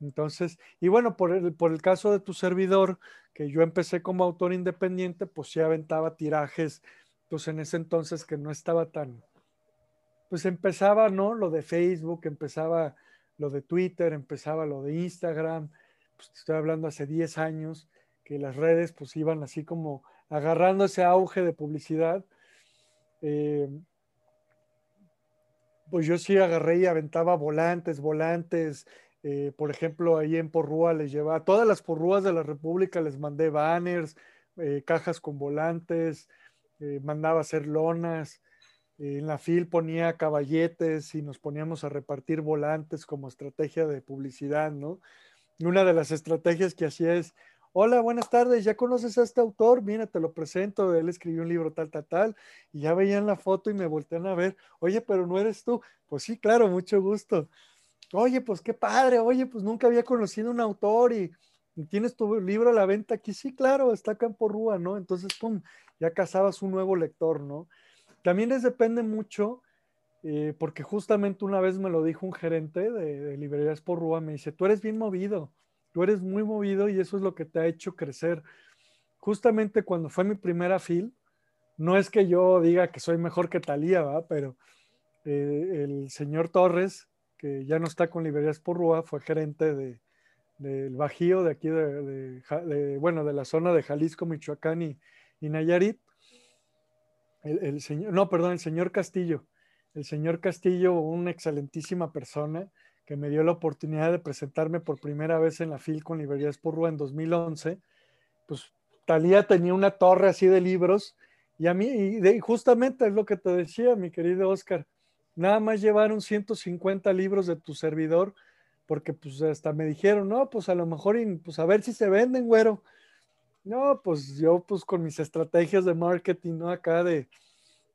Entonces, y bueno, por el, por el caso de tu servidor, que yo empecé como autor independiente, pues sí aventaba tirajes, pues en ese entonces que no estaba tan, pues empezaba, ¿no? Lo de Facebook, empezaba lo de Twitter, empezaba lo de Instagram, pues estoy hablando hace 10 años, las redes pues iban así como agarrando ese auge de publicidad. Eh, pues yo sí agarré y aventaba volantes, volantes, eh, por ejemplo, ahí en Porrúa les llevaba, todas las porrúas de la República les mandé banners, eh, cajas con volantes, eh, mandaba hacer lonas, en la FIL ponía caballetes y nos poníamos a repartir volantes como estrategia de publicidad, ¿no? Y una de las estrategias que hacía es, hola, buenas tardes, ¿ya conoces a este autor? Mira, te lo presento, él escribió un libro tal, tal, tal, y ya veían la foto y me voltean a ver, oye, pero no eres tú. Pues sí, claro, mucho gusto oye, pues qué padre, oye, pues nunca había conocido un autor y, tienes tu libro a la venta aquí, sí, claro, está acá en Porrúa, ¿no? Entonces, pum, ya cazabas un nuevo lector, ¿no? También les depende mucho, eh, porque justamente una vez me lo dijo un gerente de, de librerías Porrúa, me dice, tú eres bien movido, tú eres muy movido y eso es lo que te ha hecho crecer. Justamente cuando fue mi primera fil, no es que yo diga que soy mejor que Talía, ¿va? Pero eh, el señor Torres, que ya no está con Librerías Porrúa, fue gerente de, del Bajío, de aquí, de, bueno, de la zona de Jalisco, Michoacán y, Nayarit. El, señor, no, perdón, el señor Castillo. El señor Castillo, una excelentísima persona que me dio la oportunidad de presentarme por primera vez en la FIL con Librerías Porrúa en 2011. Pues Talía tenía una torre así de libros y a mí, y justamente es lo que te decía, mi querido Oscar, nada más llevaron 150 libros de tu servidor, porque pues hasta me dijeron, no, pues a lo mejor, pues a ver si se venden, güero. No, pues yo pues con mis estrategias de marketing, ¿no? Acá de,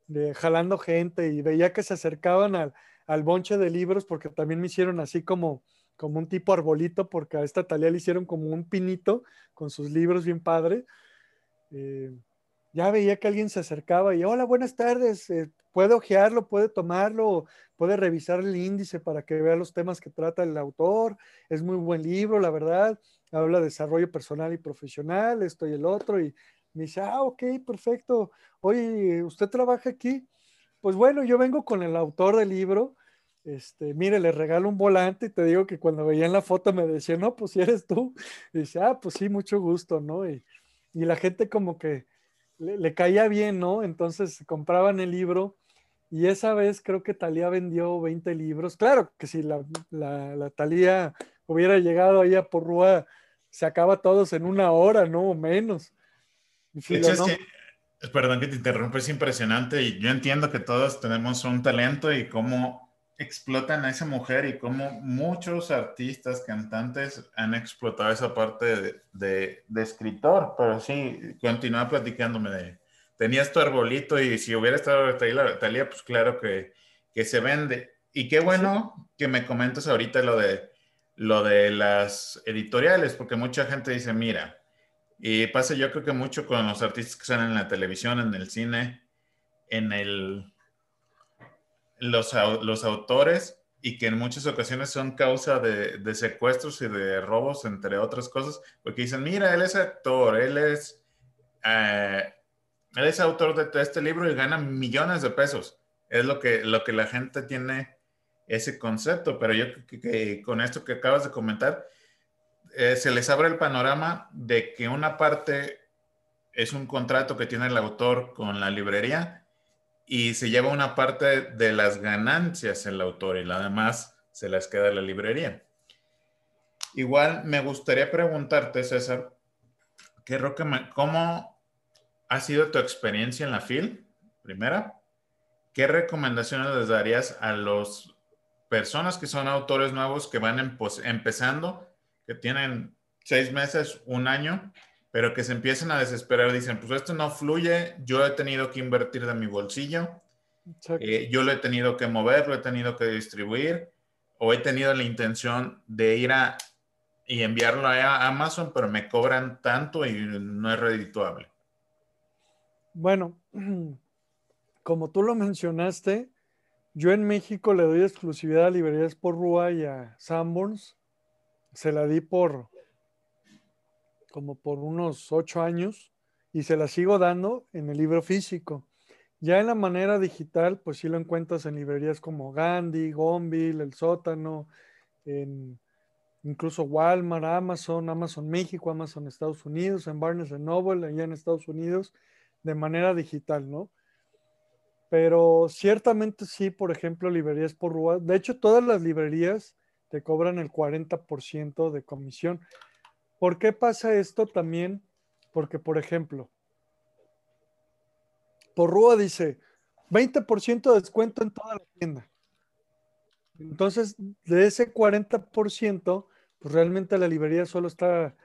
de jalando gente y veía que se acercaban al, al, bonche de libros porque también me hicieron así como, como un tipo arbolito porque a esta talía le hicieron como un pinito con sus libros bien padre. Eh, ya veía que alguien se acercaba y, hola, buenas tardes, eh, puede ojearlo, puede tomarlo, puede revisar el índice para que vea los temas que trata el autor. Es muy buen libro, la verdad. Habla de desarrollo personal y profesional, esto y el otro. Y me dice, ah, ok, perfecto. Oye, ¿usted trabaja aquí? Pues bueno, yo vengo con el autor del libro. Este, mire, le regalo un volante y te digo que cuando veía en la foto me decía, no, pues si eres tú. Y dice, ah, pues sí, mucho gusto, ¿no? Y, y la gente como que le, caía bien, ¿no? Entonces compraban el libro y esa vez creo que Talía vendió 20 libros. Claro que si la, la, Talía hubiera llegado ahí a Porrúa, se acaba todos en una hora, ¿no? O menos. perdón que te interrumpa, es impresionante y yo entiendo que todos tenemos un talento y cómo explotan a esa mujer y cómo muchos artistas, cantantes han explotado esa parte de, escritor. Pero sí, continúa platicándome de, tenías tu arbolito y si hubiera estado Talía, pues claro que, que, se vende. Y qué bueno que me comentas ahorita lo de, lo de las editoriales, porque mucha gente dice, mira, y pasa yo creo que mucho con los artistas que salen en la televisión, en el cine, en el los, los autores y que en muchas ocasiones son causa de, secuestros y de robos, entre otras cosas, porque dicen, mira, él es actor, él es, eh, él es autor de este libro y gana millones de pesos. Es lo que, lo que la gente tiene ese concepto, pero yo creo que, con esto que acabas de comentar, eh, se les abre el panorama de que una parte es un contrato que tiene el autor con la librería y se lleva una parte de las ganancias el autor y la demás se las queda la librería. Igual me gustaría preguntarte, César, ¿qué, ¿cómo ha sido tu experiencia en la FIL? Primera, ¿qué recomendaciones les darías a las personas que son autores nuevos que van empezando, que tienen seis meses, un año, pero que se empiecen a desesperar, dicen, pues esto no fluye, yo he tenido que invertir de mi bolsillo Eh, yo lo he tenido que mover, lo he tenido que distribuir o he tenido la intención de ir a y enviarlo a Amazon, pero me cobran tanto y no es redituable. Bueno, como tú lo mencionaste, yo en México le doy exclusividad a librerías por Rúa y a Sanborns. Se la di por como por unos ocho años y se la sigo dando en el libro físico. Ya en la manera digital, pues sí lo encuentras en librerías como Gandhi, Gonville, El Sótano, en incluso Walmart, Amazon, Amazon México, Amazon Estados Unidos, en Barnes Noble, allá en Estados Unidos, de manera digital, ¿no? Pero ciertamente sí, por ejemplo, librerías por Rúa. De hecho, todas las librerías te cobran el 40% de comisión. ¿Por qué pasa esto también? Porque, por ejemplo, por Rúa dice 20% de descuento en toda la tienda. Entonces, de ese 40%, pues realmente la librería solo está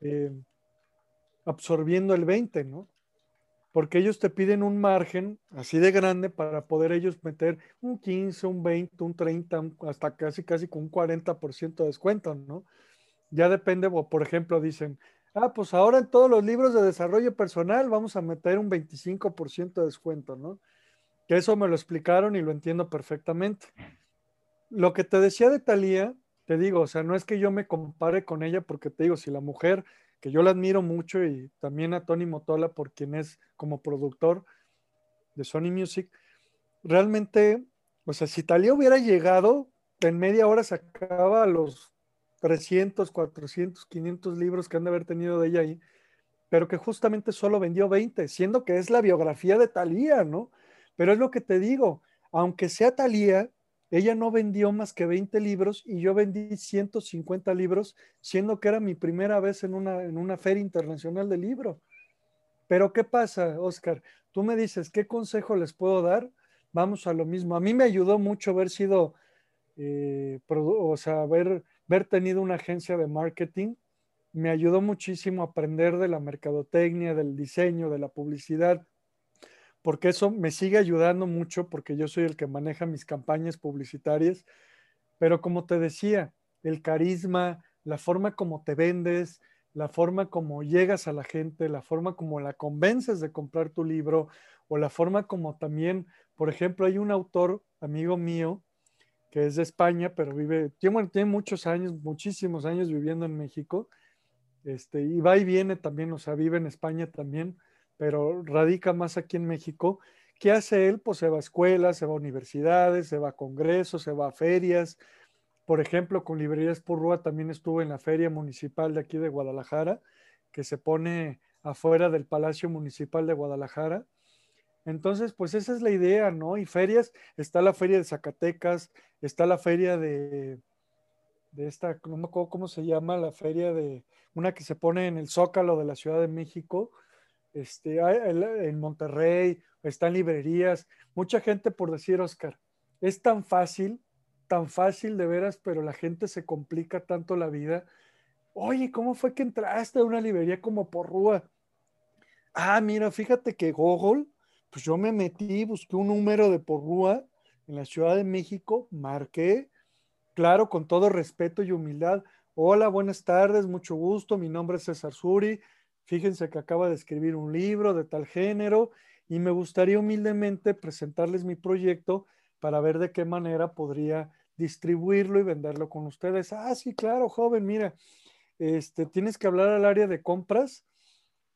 eh, absorbiendo el 20%, ¿no? Porque ellos te piden un margen así de grande para poder ellos meter un 15, un 20, un 30, hasta casi, casi con un 40% de descuento, ¿no? Ya depende, por ejemplo, dicen, ah, pues ahora en todos los libros de desarrollo personal vamos a meter un 25% de descuento, ¿no? Que eso me lo explicaron y lo entiendo perfectamente lo que te decía de Talía, te digo, o sea, no es que yo me compare con ella, porque te digo, si la mujer, que yo la admiro mucho y también a Tony Motola por quien es como productor de Sony Music, realmente, o sea, si Talía hubiera llegado, en media hora sacaba los 300, 400, 500 libros que han de haber tenido de ella ahí, pero que justamente solo vendió 20, siendo que es la biografía de Talía, ¿no? Pero es lo que te digo, aunque sea Talía, ella no vendió más que 20 libros y yo vendí 150 libros, siendo que era mi primera vez en una, en una feria internacional de libro. Pero ¿qué pasa, Oscar? Tú me dices, ¿qué consejo les puedo dar? Vamos a lo mismo. A mí me ayudó mucho haber sido, eh, o sea, haber, haber tenido una agencia de marketing. Me ayudó muchísimo a aprender de la mercadotecnia, del diseño, de la publicidad porque eso me sigue ayudando mucho porque yo soy el que maneja mis campañas publicitarias. Pero como te decía, el carisma, la forma como te vendes, la forma como llegas a la gente, la forma como la convences de comprar tu libro o la forma como también, por ejemplo, hay un autor, amigo mío, que es de España, pero vive, tiene, muchos años, muchísimos años viviendo en México, este, y va y viene también, o sea, vive en España también pero radica más aquí en México. ¿Qué hace él? Pues se va a escuelas, se va a universidades, se va a congresos, se va a ferias. Por ejemplo, con Librerías Purrúa también estuvo en la feria municipal de aquí de Guadalajara, que se pone afuera del Palacio Municipal de Guadalajara. Entonces, pues esa es la idea, ¿no? Y ferias, está la feria de Zacatecas, está la feria de, de esta, no me acuerdo cómo se llama, la feria de una que se pone en el Zócalo de la Ciudad de México, este, en Monterrey, están librerías, mucha gente por decir, Oscar, es tan fácil, tan fácil de veras, pero la gente se complica tanto la vida. Oye, ¿cómo fue que entraste a una librería como Porrúa? Ah, mira, fíjate que Google, pues yo me metí, busqué un número de Porrúa en la Ciudad de México, marqué, claro, con todo respeto y humildad. Hola, buenas tardes, mucho gusto, mi nombre es César Suri, Fíjense que acaba de escribir un libro de tal género y me gustaría humildemente presentarles mi proyecto para ver de qué manera podría distribuirlo y venderlo con ustedes. Ah, sí, claro, joven, mira, este, tienes que hablar al área de compras,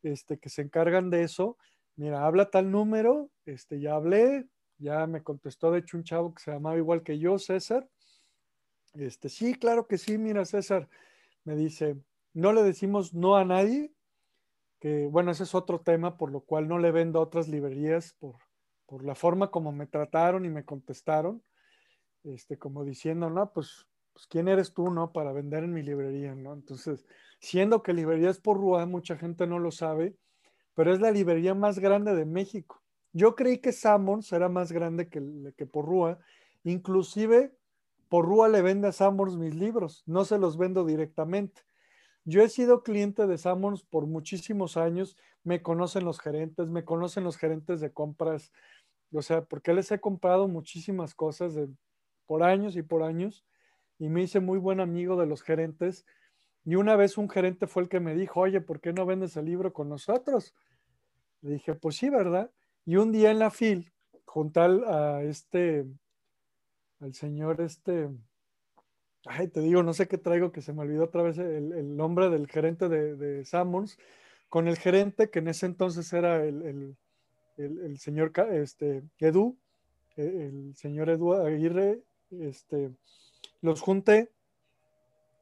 este, que se encargan de eso. Mira, habla tal número, este, ya hablé, ya me contestó de hecho un chavo que se llamaba igual que yo, César. Este, sí, claro que sí, mira, César, me dice, no le decimos no a nadie, bueno, ese es otro tema por lo cual no le vendo a otras librerías por, por la forma como me trataron y me contestaron, este, como diciendo, no, pues, pues, ¿quién eres tú, no, para vender en mi librería, no? Entonces, siendo que librerías por Rúa, mucha gente no lo sabe, pero es la librería más grande de México. Yo creí que Sammons era más grande que, que Porrúa, inclusive Porrúa le vende a Sammons mis libros, no se los vendo directamente. Yo he sido cliente de Sammons por muchísimos años, me conocen los gerentes, me conocen los gerentes de compras O sea, porque les he comprado muchísimas cosas por años y por años y me hice muy buen amigo de los gerentes. Y una vez un gerente fue el que me dijo, oye, ¿por qué no vendes el libro con nosotros? Le dije, pues sí, ¿verdad? Y un día en la FIL, junto a este, al señor este, ay, te digo, no sé qué traigo, que se me olvidó otra vez el, nombre del gerente de, de, Sammons, con el gerente que en ese entonces era el, el señor este, Edu, e, el señor Edu Aguirre, este, los junté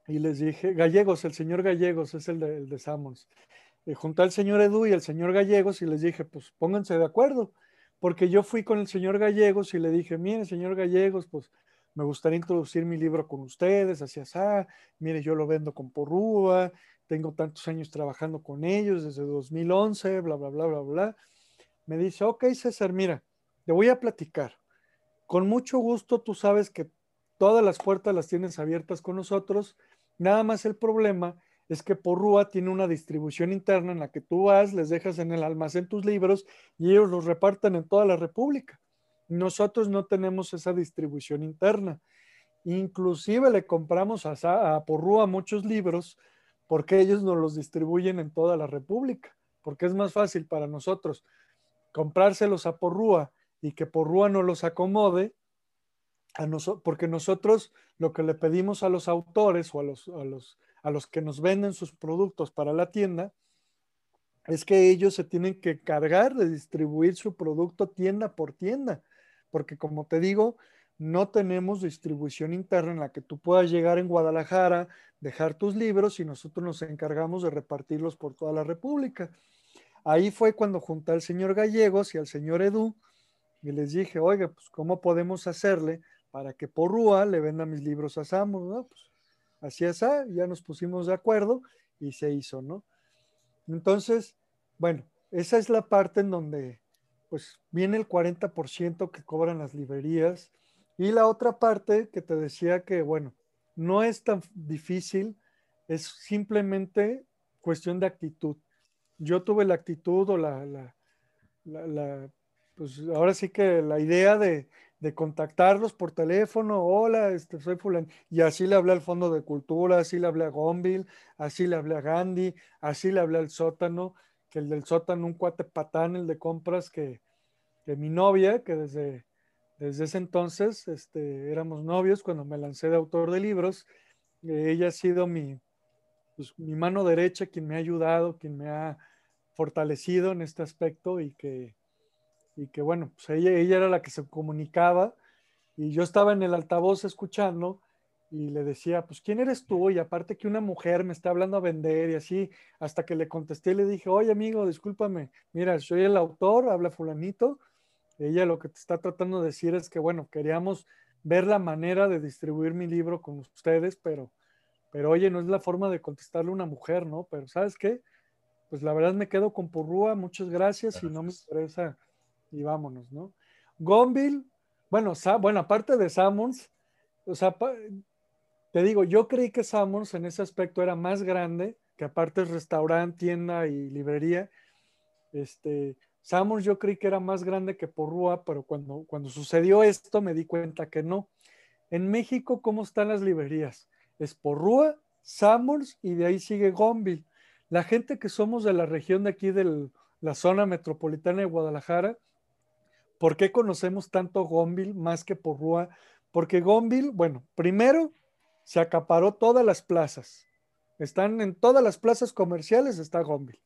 y les dije, Gallegos, el señor Gallegos es el de, el de Sammons. Eh, junté al señor Edu y al señor Gallegos y les dije, pues pónganse de acuerdo, porque yo fui con el señor Gallegos y le dije, mire, señor Gallegos, pues me gustaría introducir mi libro con ustedes, así así, mire, yo lo vendo con Porrúa, tengo tantos años trabajando con ellos desde 2011, bla, bla, bla, bla, bla. Me dice, ok, César, mira, te voy a platicar. Con mucho gusto, tú sabes que todas las puertas las tienes abiertas con nosotros. Nada más el problema es que Porrúa tiene una distribución interna en la que tú vas, les dejas en el almacén tus libros y ellos los reparten en toda la República. Nosotros no tenemos esa distribución interna. Inclusive le compramos a, a Porrúa muchos libros porque ellos nos los distribuyen en toda la República, porque es más fácil para nosotros comprárselos a Porrúa y que Porrúa no los acomode, porque nosotros lo que le pedimos a los autores o a los, a, los, a los que nos venden sus productos para la tienda es que ellos se tienen que cargar de distribuir su producto tienda por tienda porque como te digo, no tenemos distribución interna en la que tú puedas llegar en Guadalajara, dejar tus libros y nosotros nos encargamos de repartirlos por toda la República. Ahí fue cuando junté al señor Gallegos y al señor Edu y les dije, oiga, pues ¿cómo podemos hacerle para que por Rúa le venda mis libros a Samus? ¿no? Pues, así es, ya nos pusimos de acuerdo y se hizo, ¿no? Entonces, bueno, esa es la parte en donde pues viene el 40% que cobran las librerías. Y la otra parte que te decía que, bueno, no es tan difícil, es simplemente cuestión de actitud. Yo tuve la actitud o la, la, pues ahora sí que la idea de, de, contactarlos por teléfono, hola, este, soy fulano, y así le hablé al Fondo de Cultura, así le hablé a Gonville, así le hablé a Gandhi, así le hablé al sótano, que el del sótano, un cuate patán, el de compras, que, mi novia, que desde, desde ese entonces este, éramos novios cuando me lancé de autor de libros, eh, ella ha sido mi, pues, mi mano derecha, quien me ha ayudado, quien me ha fortalecido en este aspecto y que, y que bueno, pues ella, ella era la que se comunicaba y yo estaba en el altavoz escuchando y le decía, pues, ¿quién eres tú? Y aparte que una mujer me está hablando a vender y así, hasta que le contesté y le dije, oye amigo, discúlpame, mira, soy el autor, habla fulanito. Ella lo que te está tratando de decir es que, bueno, queríamos ver la manera de distribuir mi libro con ustedes, pero, pero oye, no es la forma de contestarle a una mujer, ¿no? Pero ¿sabes qué? Pues la verdad me quedo con Porrúa, muchas gracias, y no me interesa y vámonos, ¿no? Gonville, bueno, bueno, aparte de Sammons, o sea, te digo, yo creí que Sammons en ese aspecto era más grande, que aparte es restaurante, tienda y librería. Este, Sammons yo creí que era más grande que Porrúa, pero cuando, cuando sucedió esto me di cuenta que no. En México, ¿cómo están las librerías? Es Porrúa, Sammons y de ahí sigue Gonville. La gente que somos de la región de aquí, de la zona metropolitana de Guadalajara, ¿por qué conocemos tanto Gonville más que Porrúa? Porque Gonville, bueno, primero se acaparó todas las plazas. Están en todas las plazas comerciales, está Gonville.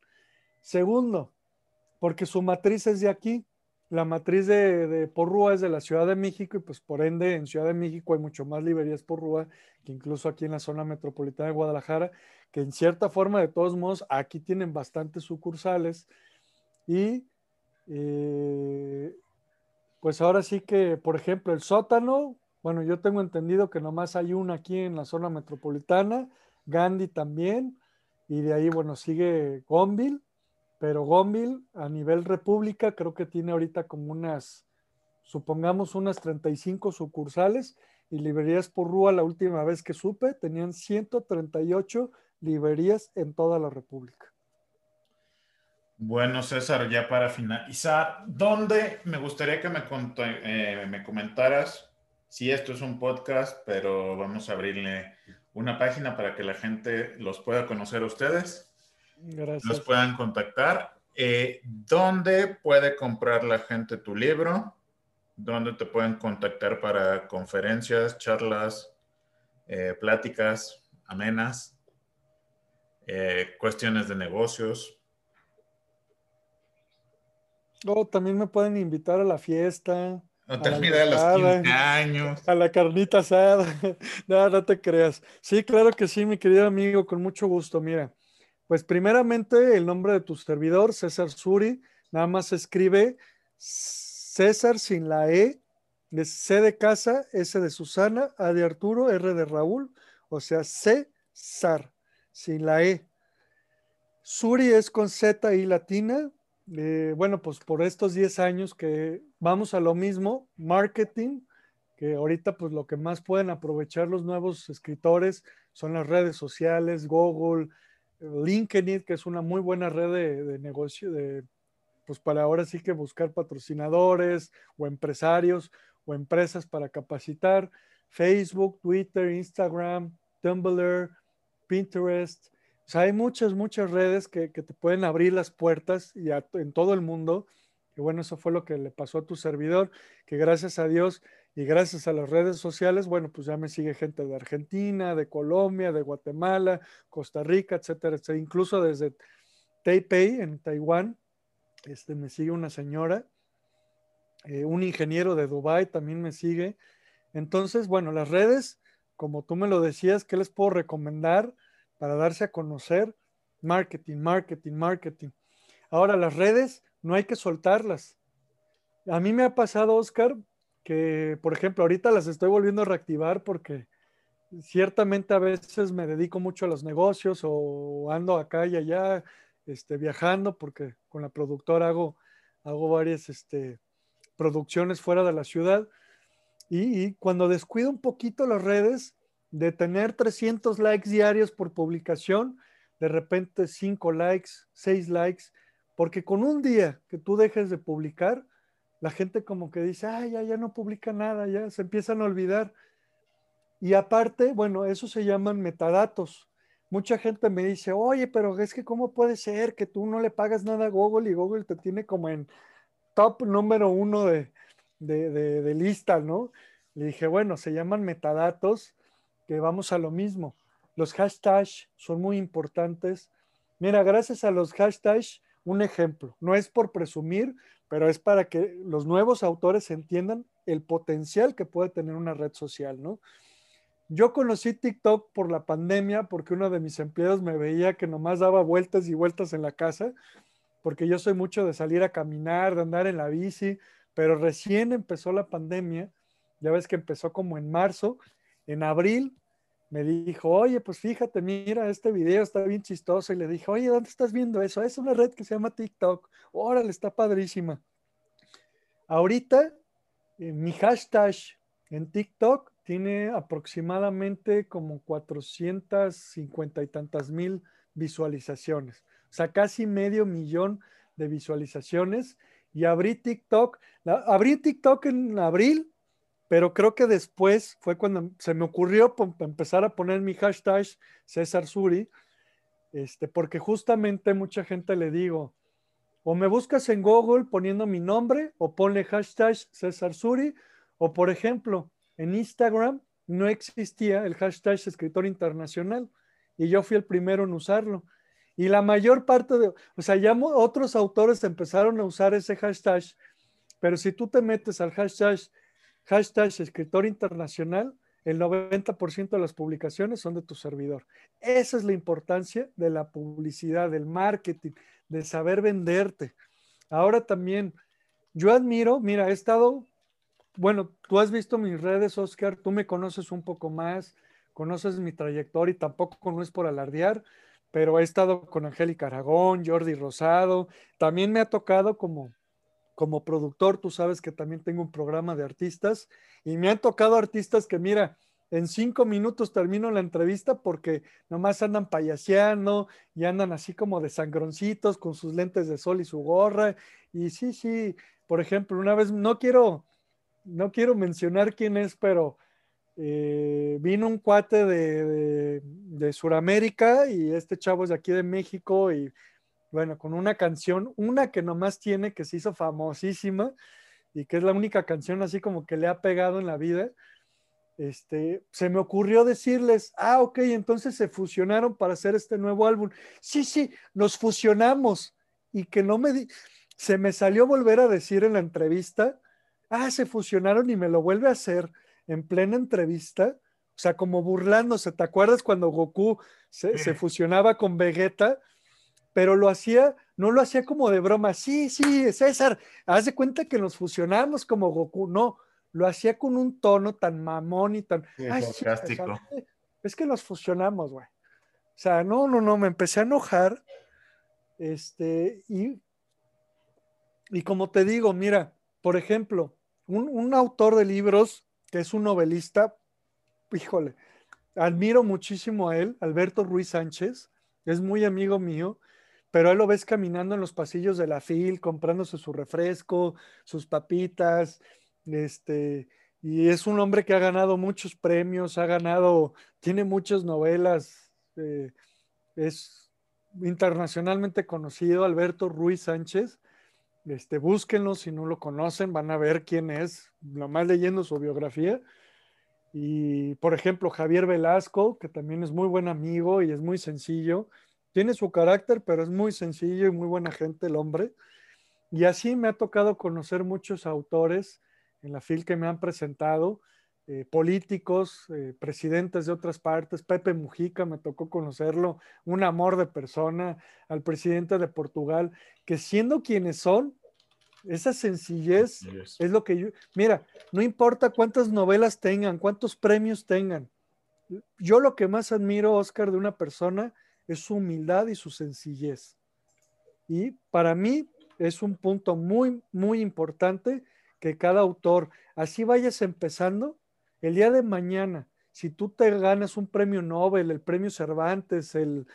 Segundo, porque su matriz es de aquí. La matriz de, de, Porrúa es de la Ciudad de México y pues por ende en Ciudad de México hay mucho más librerías Porrúa que incluso aquí en la zona metropolitana de Guadalajara, que en cierta forma de todos modos aquí tienen bastantes sucursales y eh, pues ahora sí que, por ejemplo, el sótano bueno, yo tengo entendido que nomás hay una aquí en la zona metropolitana, Gandhi también, y de ahí, bueno, sigue Gonville, pero Gonville a nivel república creo que tiene ahorita como unas, supongamos unas 35 sucursales y librerías por Rúa, la última vez que supe, tenían 138 librerías en toda la república. Bueno, César, ya para finalizar, ¿dónde me gustaría que me, eh, me comentaras si esto es un podcast, pero vamos a abrirle una página para que la gente los pueda conocer a ustedes? Gracias. Los puedan contactar. Eh, ¿Dónde puede comprar la gente tu libro? ¿Dónde te pueden contactar para conferencias, charlas, eh, pláticas amenas, eh, cuestiones de negocios? Oh, también me pueden invitar a la fiesta. a terminar a los 15 años. A la carnita asada. no, no te creas. Sí, claro que sí, mi querido amigo, con mucho gusto. Mira, pues primeramente el nombre de tu servidor, César Suri, nada más se escribe César sin la E, de C de casa, S de Susana, A de Arturo, R de Raúl, o sea, César, sin la E. Suri es con Z y latina. Eh, bueno, pues por estos 10 años que vamos a lo mismo, marketing, que ahorita pues lo que más pueden aprovechar los nuevos escritores son las redes sociales, Google, LinkedIn, que es una muy buena red de, negocio, de, pues para ahora sí que buscar patrocinadores o empresarios o empresas para capacitar, Facebook, Twitter, Instagram, Tumblr, Pinterest. O sea, hay muchas, muchas redes que, te pueden abrir las puertas y en todo el mundo. Y bueno, eso fue lo que le pasó a tu servidor, que gracias a Dios y gracias a las redes sociales, bueno, pues ya me sigue gente de Argentina, de Colombia, de Guatemala, Costa Rica, etcétera, etcétera. Incluso desde Taipei, en Taiwán, este, me sigue una señora, eh, un ingeniero de Dubai también me sigue. Entonces, bueno, las redes, como tú me lo decías, ¿qué les puedo recomendar para darse a conocer? Marketing, marketing, marketing. Ahora, las redes no hay que soltarlas. A mí me ha pasado, Oscar, que, por ejemplo, ahorita las estoy volviendo a reactivar porque ciertamente a veces me dedico mucho a los negocios o ando acá y allá este, viajando porque con la productora hago, hago varias este, producciones fuera de la ciudad. Y, y, cuando descuido un poquito las redes, de tener 300 likes diarios por publicación, de repente 5 likes, 6 likes, porque con un día que tú dejes de publicar, la gente como que dice, ay, ya, ya no publica nada, ya se empiezan a olvidar. Y aparte, bueno, eso se llaman metadatos. Mucha gente me dice, oye, pero es que cómo puede ser que tú no le pagas nada a Google y Google te tiene como en top número uno de, de, de lista, ¿no? Le dije, bueno, se llaman metadatos, que vamos a lo mismo. Los hashtags son muy importantes. Mira, gracias a los hashtags, un ejemplo, no es por presumir, pero es para que los nuevos autores entiendan el potencial que puede tener una red social, ¿no? Yo conocí TikTok por la pandemia porque uno de mis empleados me veía que nomás daba vueltas y vueltas en la casa, porque yo soy mucho de salir a caminar, de andar en la bici, pero recién empezó la pandemia, ya ves que empezó como en marzo, en abril me dijo, oye, pues fíjate, mira, este video está bien chistoso. Y le dije, oye, ¿dónde estás viendo eso? Es una red que se llama TikTok. Órale, está padrísima. Ahorita, eh, mi hashtag en TikTok tiene aproximadamente como 450 y tantas mil visualizaciones. O sea, casi medio millón de visualizaciones. Y abrí TikTok, abrí TikTok en abril pero creo que después fue cuando se me ocurrió empezar a poner mi hashtag César Suri, este, porque justamente mucha gente le digo, o me buscas en Google poniendo mi nombre o ponle hashtag César Suri, o por ejemplo, en Instagram no existía el hashtag escritor internacional y yo fui el primero en usarlo. Y la mayor parte de, o sea, ya otros autores empezaron a usar ese hashtag, pero si tú te metes al hashtag hashtag escritor internacional, el 90% de las publicaciones son de tu servidor. Esa es la importancia de la publicidad, del marketing, de saber venderte. Ahora también, yo admiro, mira, he estado, bueno, tú has visto mis redes, Oscar, tú me conoces un poco más, conoces mi trayectoria y tampoco no es por alardear, pero he estado con Angélica Aragón, Jordi Rosado, también me ha tocado como como productor, tú sabes que también tengo un programa de artistas y me han tocado artistas que, mira, en cinco minutos termino la entrevista porque nomás andan payaseando y andan así como de sangroncitos con sus lentes de sol y su gorra. Y sí, sí, por ejemplo, una vez, no quiero, no quiero mencionar quién es, pero eh, vino un cuate de, de, Sudamérica y este chavo es de aquí de México y bueno, con una canción, una que nomás tiene, que se hizo famosísima y que es la única canción así como que le ha pegado en la vida este, se me ocurrió decirles, ah, ok, entonces se fusionaron para hacer este nuevo álbum. Sí, sí, nos fusionamos. Y que no me, se me salió volver a decir en la entrevista, ah, se fusionaron y me lo vuelve a hacer en plena entrevista. O sea, como burlándose, ¿te acuerdas cuando Goku se, se fusionaba con Vegeta? Pero lo hacía, no lo hacía como de broma. Sí, sí, César, haz de cuenta que nos fusionamos como Goku. No, lo hacía con un tono tan mamón y tan... sarcástico. es que los fusionamos, güey. O sea, no, no, no, me empecé a enojar. Este, y, y como te digo, mira, por ejemplo, un, un autor de libros que es un novelista, híjole, admiro muchísimo a él, Alberto Ruiz Sánchez, es muy amigo mío, pero él lo ves caminando en los pasillos de la FIL, comprándose su refresco, sus papitas, este, y es un hombre que ha ganado muchos premios, ha ganado, tiene muchas novelas, eh, es internacionalmente conocido, Alberto Ruiz Sánchez. Este, búsquenlo si no lo conocen, van a ver quién es, nomás leyendo su biografía. Y, por ejemplo, Javier Velasco, que también es muy buen amigo y es muy sencillo. Tiene su carácter, pero es muy sencillo y muy buena gente el hombre. Y así me ha tocado conocer muchos autores en la FIL que me han presentado, eh, políticos, eh, presidentes de otras partes, Pepe Mujica, me tocó conocerlo, un amor de persona, al presidente de Portugal, que siendo quienes son, esa sencillez es lo que yo, mira, no importa cuántas novelas tengan, cuántos premios tengan, yo lo que más admiro, Oscar, de una persona es su humildad y su sencillez. Y para mí es un punto muy, muy importante que cada autor, así vayas empezando, el día de mañana, si tú te ganas un premio Nobel, el premio Cervantes, el,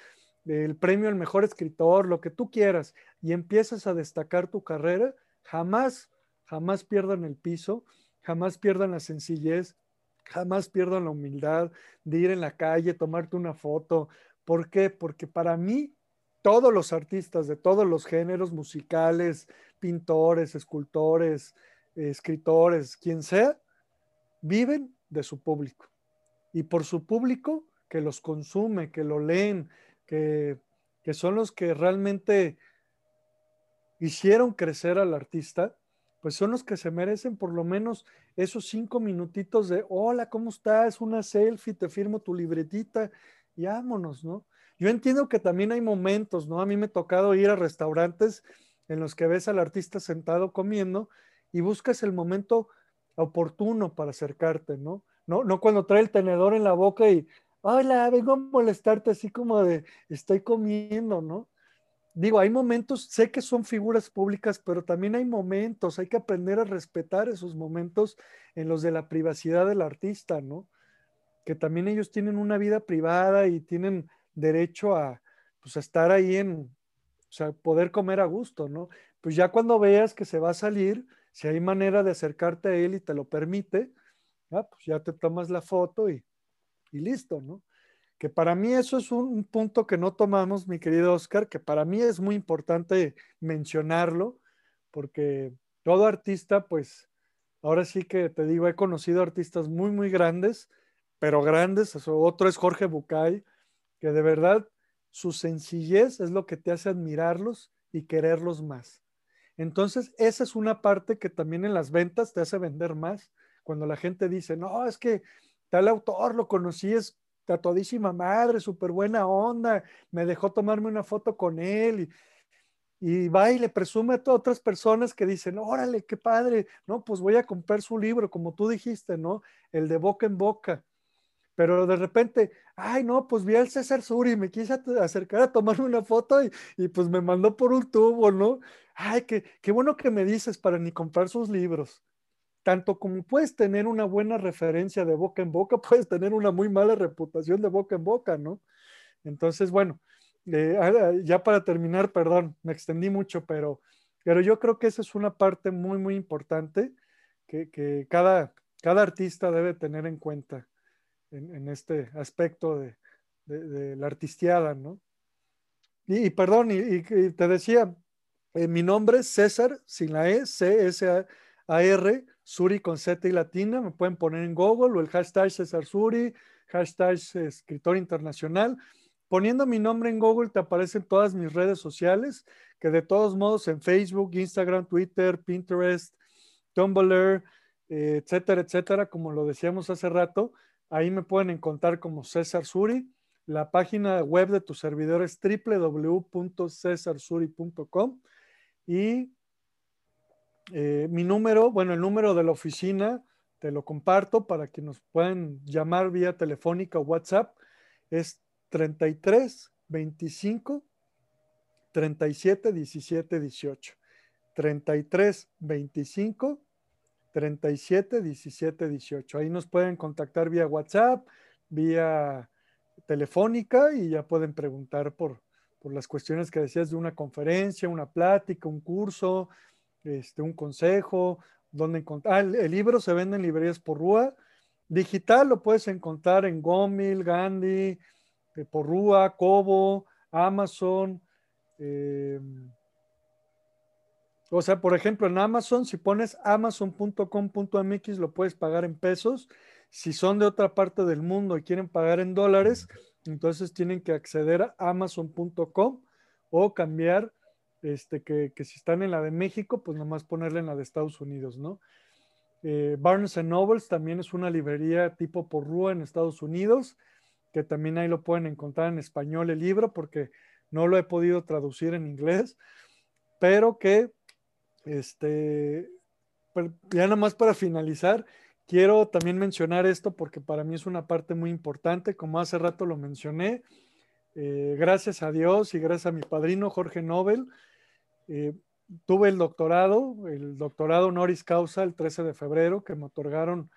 el premio al mejor escritor, lo que tú quieras, y empiezas a destacar tu carrera, jamás, jamás pierdan el piso, jamás pierdan la sencillez, jamás pierdan la humildad de ir en la calle, tomarte una foto. ¿Por qué? Porque para mí, todos los artistas de todos los géneros musicales, pintores, escultores, escritores, quien sea, viven de su público. Y por su público que los consume, que lo leen, que, que son los que realmente hicieron crecer al artista, pues son los que se merecen por lo menos esos cinco minutitos de, hola, ¿cómo estás? Una selfie, te firmo tu libretita y vámonos, ¿no? Yo entiendo que también hay momentos, ¿no? A mí me ha tocado ir a restaurantes en los que ves al artista sentado comiendo y buscas el momento oportuno para acercarte, ¿no? No, no cuando trae el tenedor en la boca y, hola, vengo a molestarte así como de, estoy comiendo, ¿no? Digo, hay momentos, sé que son figuras públicas, pero también hay momentos, hay que aprender a respetar esos momentos en los de la privacidad del artista, ¿no? Que también ellos tienen una vida privada y tienen derecho a, pues, a estar ahí en, o sea, poder comer a gusto, ¿no? Pues ya cuando veas que se va a salir, si hay manera de acercarte a él y te lo permite, pues ya te tomas la foto y, listo, ¿no? Que para mí eso es un, punto que no tomamos, mi querido Oscar, que para mí es muy importante mencionarlo, porque todo artista, pues, ahora sí que te digo, he conocido artistas muy, muy grandes, pero grandes, otro es Jorge Bucay, que de verdad su sencillez es lo que te hace admirarlos y quererlos más. Entonces, esa es una parte que también en las ventas te hace vender más. Cuando la gente dice, no, es que tal autor lo conocí, es a todísima madre, súper buena onda, me dejó tomarme una foto con él y, va y le presume a otras personas que dicen, órale, qué padre, no, pues voy a comprar su libro, como tú dijiste, ¿no? El de boca en boca. Pero de repente, ay, no, pues vi al César Suri, me quise acercar a tomarme una foto y, y pues me mandó por un tubo, ¿no? ay, qué, qué bueno que me dices para ni comprar sus libros. tanto como puedes tener una buena referencia de boca en boca, puedes tener una muy mala reputación de boca en boca, ¿no? Entonces, bueno, eh, ah, ya para terminar, perdón, me extendí mucho, pero, pero yo creo que esa es una parte muy, muy importante que, cada, cada artista debe tener en cuenta en, este aspecto de, la artistiada, ¿no? Y, perdón, y, te decía, eh, mi nombre es César, sin la E, C-S-A-R, Suri con Z y latina, me pueden poner en Google o el hashtag César Suri, hashtag escritor internacional. Poniendo mi nombre en Google te aparecen todas mis redes sociales, que de todos modos en Facebook, Instagram, Twitter, Pinterest, Tumblr, eh, etcétera, etcétera, como lo decíamos hace rato, ahí me pueden encontrar como César Suri. La página web de tu servidor es www.cesarsuri.com y eh, mi número, bueno, el número de la oficina, te lo comparto para que nos puedan llamar vía telefónica o WhatsApp, es 33 25 37 17 18. 33 25 37 17 18. Ahí nos pueden contactar vía WhatsApp, vía telefónica y ya pueden preguntar por, por las cuestiones que decías de una conferencia, una plática, un curso, este, un consejo, donde encontrar. Ah, el, libro se vende en librerías por Rúa. Digital lo puedes encontrar en Gomil, Gandhi, eh, Porrúa, Cobo, Amazon. Em, o sea, por ejemplo, en Amazon, si pones amazon.com.mx, lo puedes pagar en pesos. Si son de otra parte del mundo y quieren pagar en dólares, entonces tienen que acceder a amazon.com o cambiar, este, que, si están en la de México, pues nomás ponerle en la de Estados Unidos, ¿no? Eh, Barnes Nobles también es una librería tipo Porrúa en Estados Unidos que también ahí lo pueden encontrar en español el libro porque no lo he podido traducir en inglés, pero que, este, pues, ya nada más para finalizar, quiero también mencionar esto porque para mí es una parte muy importante, como hace rato lo mencioné, eh, gracias a Dios y gracias a mi padrino Jorge Nobel, eh, tuve el doctorado, el doctorado honoris causa el 13 de febrero, que me otorgaron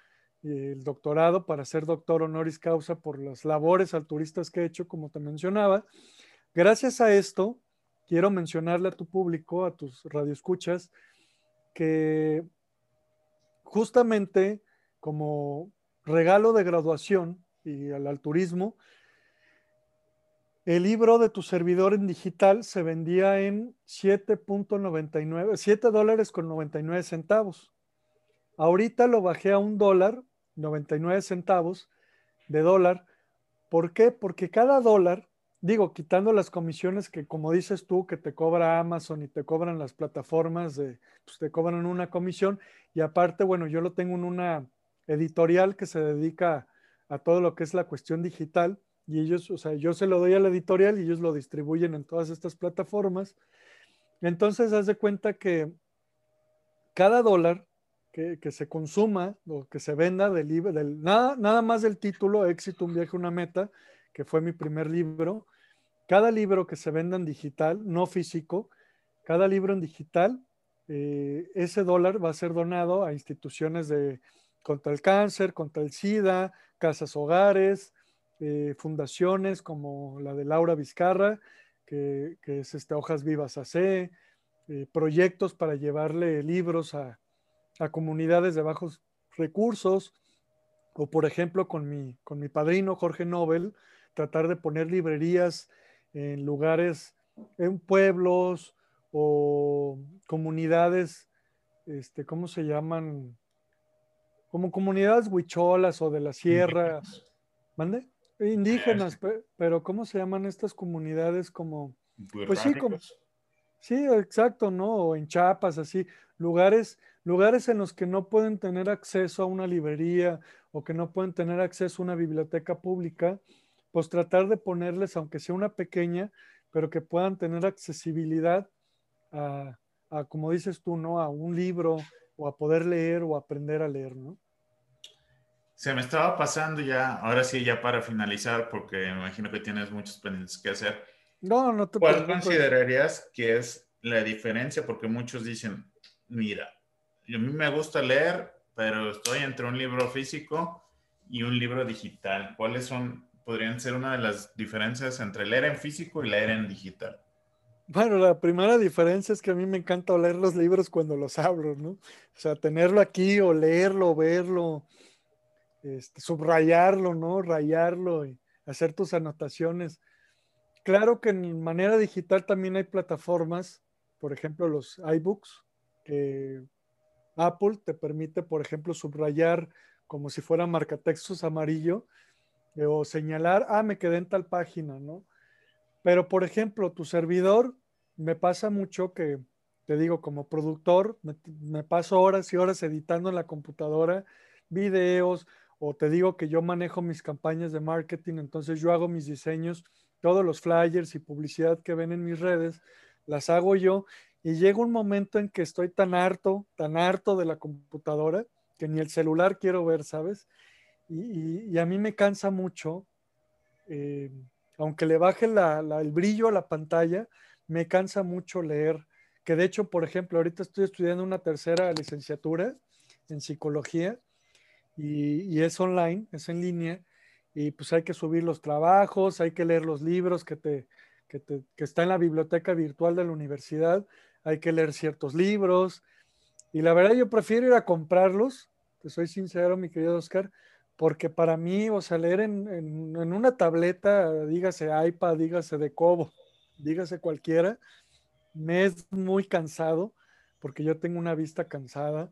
el doctorado para ser doctor honoris causa por las labores alturistas que he hecho, como te mencionaba. Gracias a esto, quiero mencionarle a tu público, a tus radioescuchas, que justamente como regalo de graduación y al alturismo, el libro de tu servidor en digital se vendía en 7.99, 7 dólares con 99 centavos. Ahorita lo bajé a un dólar 99 centavos de dólar. ¿Por qué? Porque cada dólar, digo, quitando las comisiones que, como dices tú, que te cobra Amazon y te cobran las plataformas, de, pues te cobran una comisión. Y aparte, bueno, yo lo tengo en una editorial que se dedica a todo lo que es la cuestión digital. Y ellos, o sea, yo se lo doy a la editorial y ellos lo distribuyen en todas estas plataformas. Entonces, haz de cuenta que cada dólar que, se consuma o que se venda del libro, nada, nada más del título, Éxito, un viaje, una meta, que fue mi primer libro. Cada libro que se venda en digital, no físico, cada libro en digital, eh, ese dólar va a ser donado a instituciones contra el cáncer, contra el SIDA, casas hogares, eh, fundaciones como la de Laura Vizcarra, que, es este, Hojas Vivas AC, eh, proyectos para llevarle libros a, a comunidades de bajos recursos, o por ejemplo con mi, con mi padrino Jorge Nobel, tratar de poner librerías en lugares, en pueblos o comunidades, este, ¿cómo se llaman? Como comunidades huicholas o de la sierra. ¿Mande? Indígenas, pero ¿cómo se llaman estas comunidades como... Pues sí, como... Sí, exacto, ¿no? O en Chiapas, así, lugares lugares en los que no pueden tener acceso a una librería o que no pueden tener acceso a una biblioteca pública, pues tratar de ponerles, aunque sea una pequeña, pero que puedan tener accesibilidad a, como dices tú, ¿no? A un libro o a poder leer o aprender a leer, ¿no? Se me estaba pasando ya, ahora sí, ya para finalizar, porque me imagino que tienes muchos pendientes que hacer. No, no te ¿Cuál considerarías que es la diferencia? Porque muchos dicen, mira, a mí me gusta leer, pero estoy entre un libro físico y un libro digital. ¿Cuáles son, podrían ser una de las diferencias entre leer en físico y leer en digital? Bueno, la primera diferencia es que a mí me encanta leer los libros cuando los abro, ¿no? O sea, tenerlo aquí o leerlo, verlo, este, subrayarlo, ¿no? Rayarlo y hacer tus anotaciones. Claro que en manera digital también hay plataformas, por ejemplo, los iBooks, que Apple te permite, por ejemplo, subrayar como si fuera marcatextos amarillo o señalar, ah, me quedé en tal página, ¿no? Pero, por ejemplo, tu servidor, me pasa mucho que, te digo, como productor, me, paso horas y horas editando en la computadora videos, o te digo que yo manejo mis campañas de marketing, entonces yo hago mis diseños, todos los flyers y publicidad que ven en mis redes, las hago yo, y llega un momento en que estoy tan harto, tan harto de la computadora, que ni el celular quiero ver, ¿sabes? Y, a mí me cansa mucho. Eh, aunque le baje el brillo a la pantalla, me cansa mucho leer. Que de hecho, por ejemplo, ahorita estoy estudiando una tercera licenciatura en psicología y, es online, es en línea, y pues hay que subir los trabajos, hay que leer los libros que, te, que está en la biblioteca virtual de la universidad, hay que leer ciertos libros, y la verdad yo prefiero ir a comprarlos, te soy sincero, mi querido Oscar, porque para mí, o sea, leer en, una tableta, dígase iPad, dígase de Cobo, dígase cualquiera, me es muy cansado, porque yo tengo una vista cansada,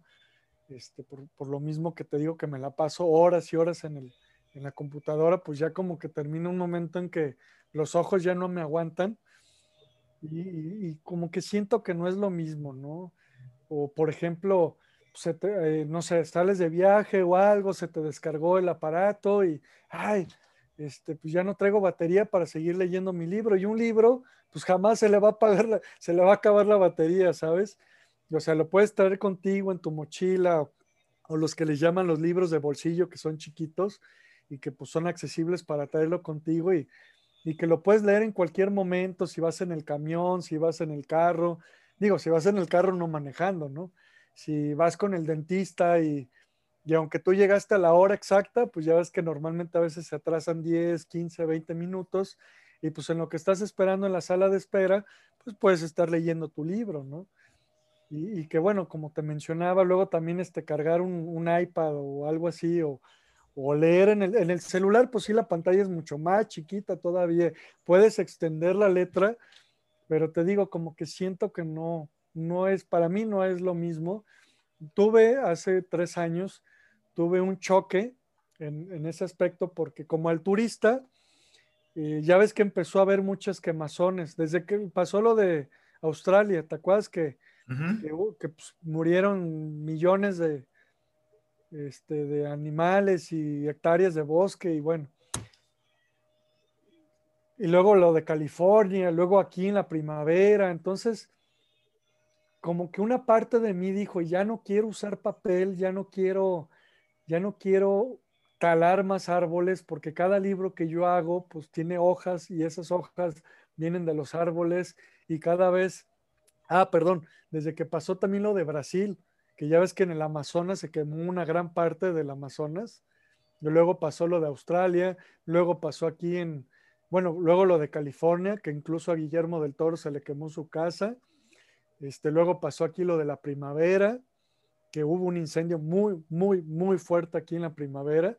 este, por, lo mismo que te digo que me la paso horas y horas en, en la computadora, pues ya como que termina un momento en que los ojos ya no me aguantan y como que siento que no es lo mismo, ¿no? O por ejemplo, eh, no sé, sales de viaje o algo, se te descargó el aparato y, ay, este, pues ya no traigo batería para seguir leyendo mi libro. Y un libro, pues jamás se le va a pagar, se le va a acabar la batería, ¿sabes? O sea, lo puedes traer contigo en tu mochila o, los que les llaman los libros de bolsillo que son chiquitos y que pues son accesibles para traerlo contigo y, y que lo puedes leer en cualquier momento, si vas en el camión, si vas en el carro, digo, si vas en el carro no manejando, ¿no? Si vas con el dentista y, aunque tú llegaste a la hora exacta, pues ya ves que normalmente a veces se atrasan 10, 15, 20 minutos y pues en lo que estás esperando en la sala de espera, pues puedes estar leyendo tu libro, ¿no? Y, que bueno, como te mencionaba, luego también este, cargar un, iPad o algo así, o, leer en el, en el, celular, pues sí, la pantalla es mucho más chiquita todavía. Puedes extender la letra, pero te digo, como que siento que no, no es, para mí no es lo mismo. Tuve hace tres años, tuve un choque en, ese aspecto porque como al turista, eh, ya ves que empezó a haber muchas quemazones, desde que pasó lo de Australia, ¿te acuerdas que, que, pues, murieron millones de, este, de animales y hectáreas de bosque y bueno. Y luego lo de California, luego aquí en la primavera, entonces como que una parte de mí dijo, ya no quiero usar papel, ya no quiero, ya no quiero talar más árboles porque cada libro que yo hago pues tiene hojas y esas hojas vienen de los árboles y cada vez, ah, perdón, desde que pasó también lo de Brasil, que ya ves que en el Amazonas se quemó una gran parte del Amazonas, y luego pasó lo de Australia, luego pasó aquí en, bueno, luego lo de California, que incluso a Guillermo del Toro se le quemó su casa, este, luego pasó aquí lo de la primavera, que hubo un incendio muy, muy, muy fuerte aquí en la primavera.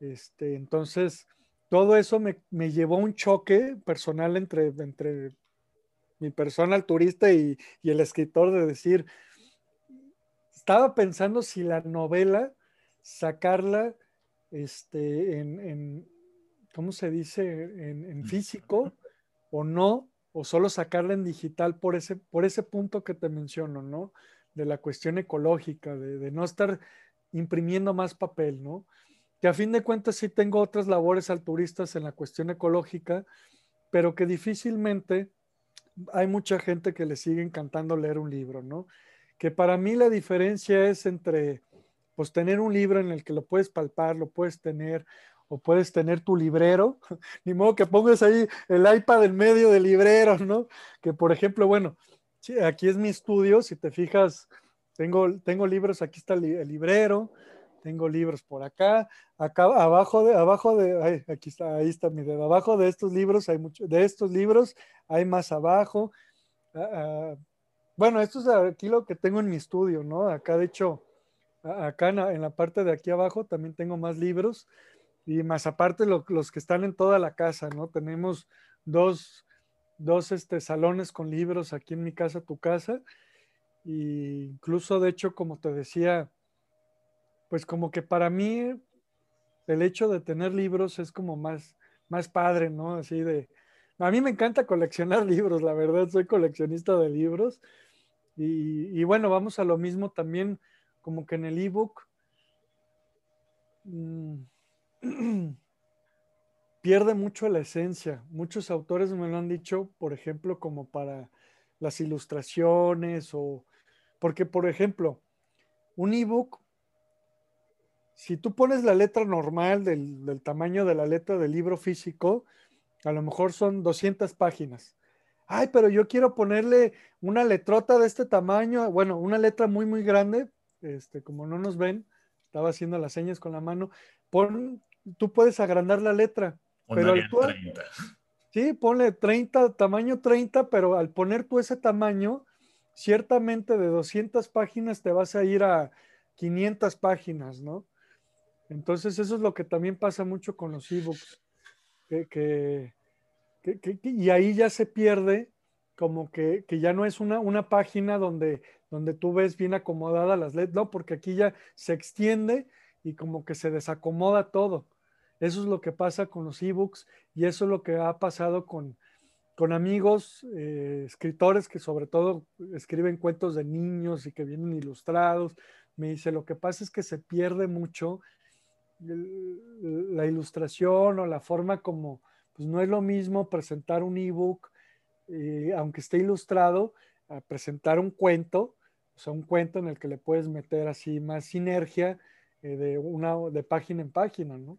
Este, entonces, todo eso me, llevó a un choque personal entre, mi persona, el turista y, el escritor, de decir, estaba pensando si la novela, sacarla este, en, ¿cómo se dice?, en físico o no, o solo sacarla en digital por ese, por ese punto que te menciono, ¿no? De la cuestión ecológica, de, no estar imprimiendo más papel, ¿no? Que a fin de cuentas sí tengo otras labores altruistas en la cuestión ecológica, pero que difícilmente hay mucha gente que le sigue encantando leer un libro, ¿no? Que para mí la diferencia es entre, pues, tener un libro en el que lo puedes palpar, lo puedes tener, o puedes tener tu librero, ni modo que pongas ahí el iPad en medio del librero, ¿no? Que por ejemplo, bueno, aquí es mi estudio, si te fijas, tengo, tengo libros, aquí está el librero, tengo libros por acá, acá abajo de, abajo de, aquí está, ahí está mi dedo, abajo de estos libros hay mucho, de estos libros hay más abajo. Ah, bueno, esto es aquí lo que tengo en mi estudio, ¿no? Acá de hecho, acá en la, parte de aquí abajo también tengo más libros y más aparte los que están en toda la casa, ¿no? Tenemos dos, dos este, salones con libros aquí en mi casa, tu casa. Y incluso, de hecho, como te decía, pues como que para mí el hecho de tener libros es como más, más padre, ¿no? Así de... A mí me encanta coleccionar libros, la verdad, soy coleccionista de libros. Y, bueno, vamos a lo mismo también, como que en el ebook mm, pierde mucho la esencia. Muchos autores me lo han dicho, por ejemplo, como para las ilustraciones o... Porque, por ejemplo, un ebook si tú pones la letra normal del, tamaño de la letra del libro físico, a lo mejor son 200 páginas. Ay, pero yo quiero ponerle una letrota de este tamaño, bueno, una letra muy, muy grande, este, como no nos ven, estaba haciendo las señas con la mano, pon, tú puedes agrandar la letra. pero al 30. Sí, ponle 30, tamaño 30, pero al poner tú ese tamaño, ciertamente de 200 páginas te vas a ir a 500 páginas, ¿no? Entonces eso es lo que también pasa mucho con los ebooks, que, y ahí ya se pierde como que, ya no es una, una página donde, donde tú ves bien acomodadas las letras, no, porque aquí ya se extiende y como que se desacomoda todo. Eso es lo que pasa con los ebooks y eso es lo que ha pasado con, con amigos, eh, escritores que sobre todo escriben cuentos de niños y que vienen ilustrados. Me dice, lo que pasa es que se pierde mucho la ilustración o la forma como, pues no es lo mismo presentar un ebook, eh, aunque esté ilustrado, a presentar un cuento, o sea, un cuento en el que le puedes meter así más sinergia eh, de, una, de página en página, ¿no?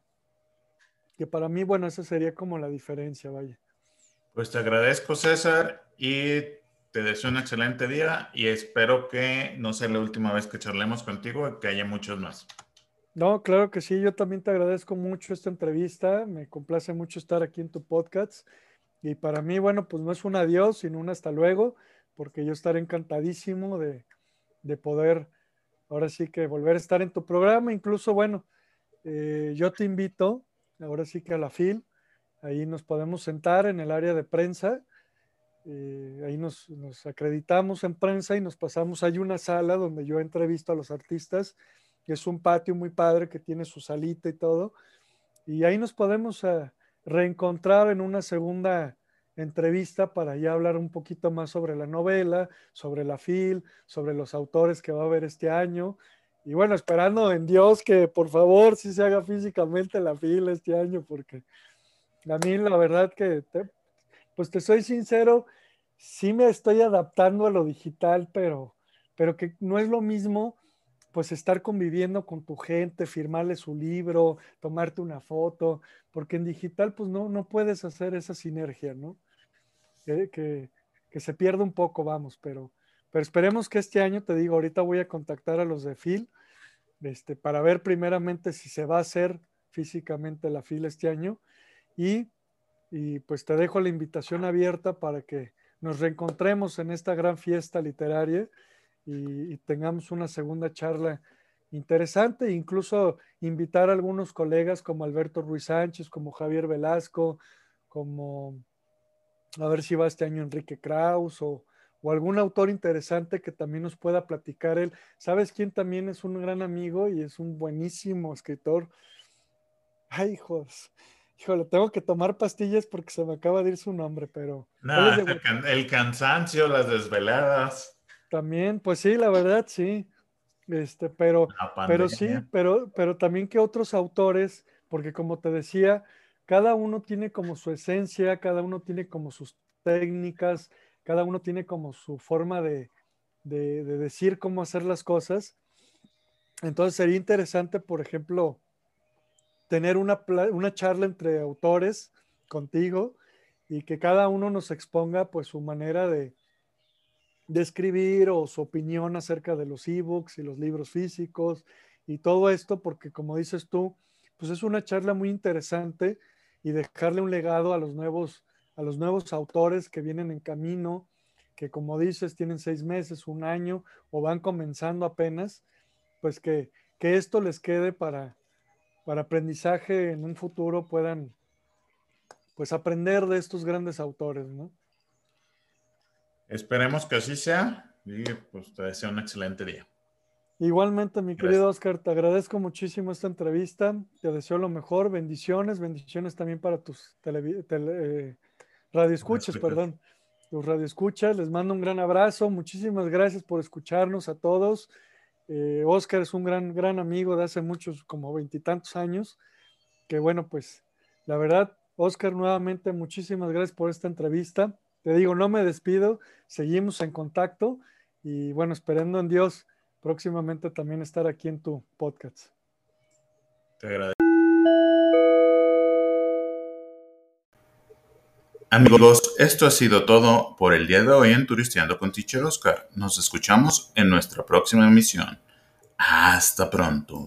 Que para mí, bueno, esa sería como la diferencia, vaya. Pues te agradezco, César, y te deseo un excelente día y espero que no sea la última vez que charlemos contigo y que haya muchos más. No, claro que sí, yo también te agradezco mucho esta entrevista, me complace mucho estar aquí en tu podcast y para mí, bueno, pues no es un adiós, sino un hasta luego, porque yo estaré encantadísimo de, poder ahora sí que volver a estar en tu programa, incluso, bueno, eh, yo te invito ahora sí que a la FIL, ahí nos podemos sentar en el área de prensa, eh, ahí nos, acreditamos en prensa y nos pasamos, hay una sala donde yo entrevisto a los artistas es un patio muy padre que tiene su salita y todo. Y ahí nos podemos eh, reencontrar en una segunda entrevista para ya hablar un poquito más sobre la novela, sobre la FIL, sobre los autores que va a haber este año. Y bueno, esperando en Dios que por favor si se haga físicamente la FIL este año, porque a mí la verdad que, pues te soy sincero, sí me estoy adaptando a lo digital, pero, pero que no es lo mismo pues estar conviviendo con tu gente, firmarle su libro, tomarte una foto, porque en digital pues no, no puedes hacer esa sinergia, ¿no? Que, se pierde un poco, vamos, pero, pero esperemos que este año, te digo, ahorita voy a contactar a los de FIL este, para ver primeramente si se va a hacer físicamente la FIL este año. Y, y pues te dejo la invitación abierta para que nos reencontremos en esta gran fiesta literaria y, tengamos una segunda charla interesante, incluso invitar a algunos colegas como Alberto Ruiz Sánchez, como Javier Velasco, como a ver si va este año Enrique Kraus o, o algún autor interesante que también nos pueda platicar él. ¿Sabes quién también es un gran amigo y es un buenísimo escritor? Ay, hijos. Híjole, tengo que tomar pastillas porque se me acaba de ir su nombre, pero... No, el cansancio, las desveladas. También, pues sí, la verdad, sí. Este, pero, pero sí, pero, pero también que otros autores, porque como te decía, cada uno tiene como su esencia, cada uno tiene como sus técnicas, cada uno tiene como su forma de, de, decir cómo hacer las cosas. Entonces sería interesante, por ejemplo, tener una, una charla entre autores contigo y que cada uno nos exponga pues su manera de, de escribir o su opinión acerca de los ebooks y los libros físicos y todo esto, porque como dices tú, pues es una charla muy interesante y dejarle un legado a los nuevos, a los nuevos autores que vienen en camino, que como dices, tienen seis meses, un año o van comenzando apenas, pues que, que esto les quede para, para aprendizaje en un futuro, puedan pues aprender de estos grandes autores, ¿no? Esperemos que así sea y pues te deseo un excelente día. Igualmente, mi querido Oscar, te agradezco muchísimo esta entrevista. Te deseo lo mejor. Bendiciones, bendiciones también para tus tele, eh, radioescuchas, perdón. Tus radioescuchas. Les mando un gran abrazo. Muchísimas gracias por escucharnos a todos. Eh, Oscar es un gran, gran amigo de hace muchos, como veintitantos años. Que bueno, pues la verdad, Oscar, nuevamente muchísimas gracias por esta entrevista. Te digo, no me despido, seguimos en contacto y bueno, esperando en Dios próximamente también estar aquí en tu podcast. Te agradezco. Amigos, esto ha sido todo por el día de hoy en Turisteando con Teacher Oscar. Nos escuchamos en nuestra próxima emisión. Hasta pronto.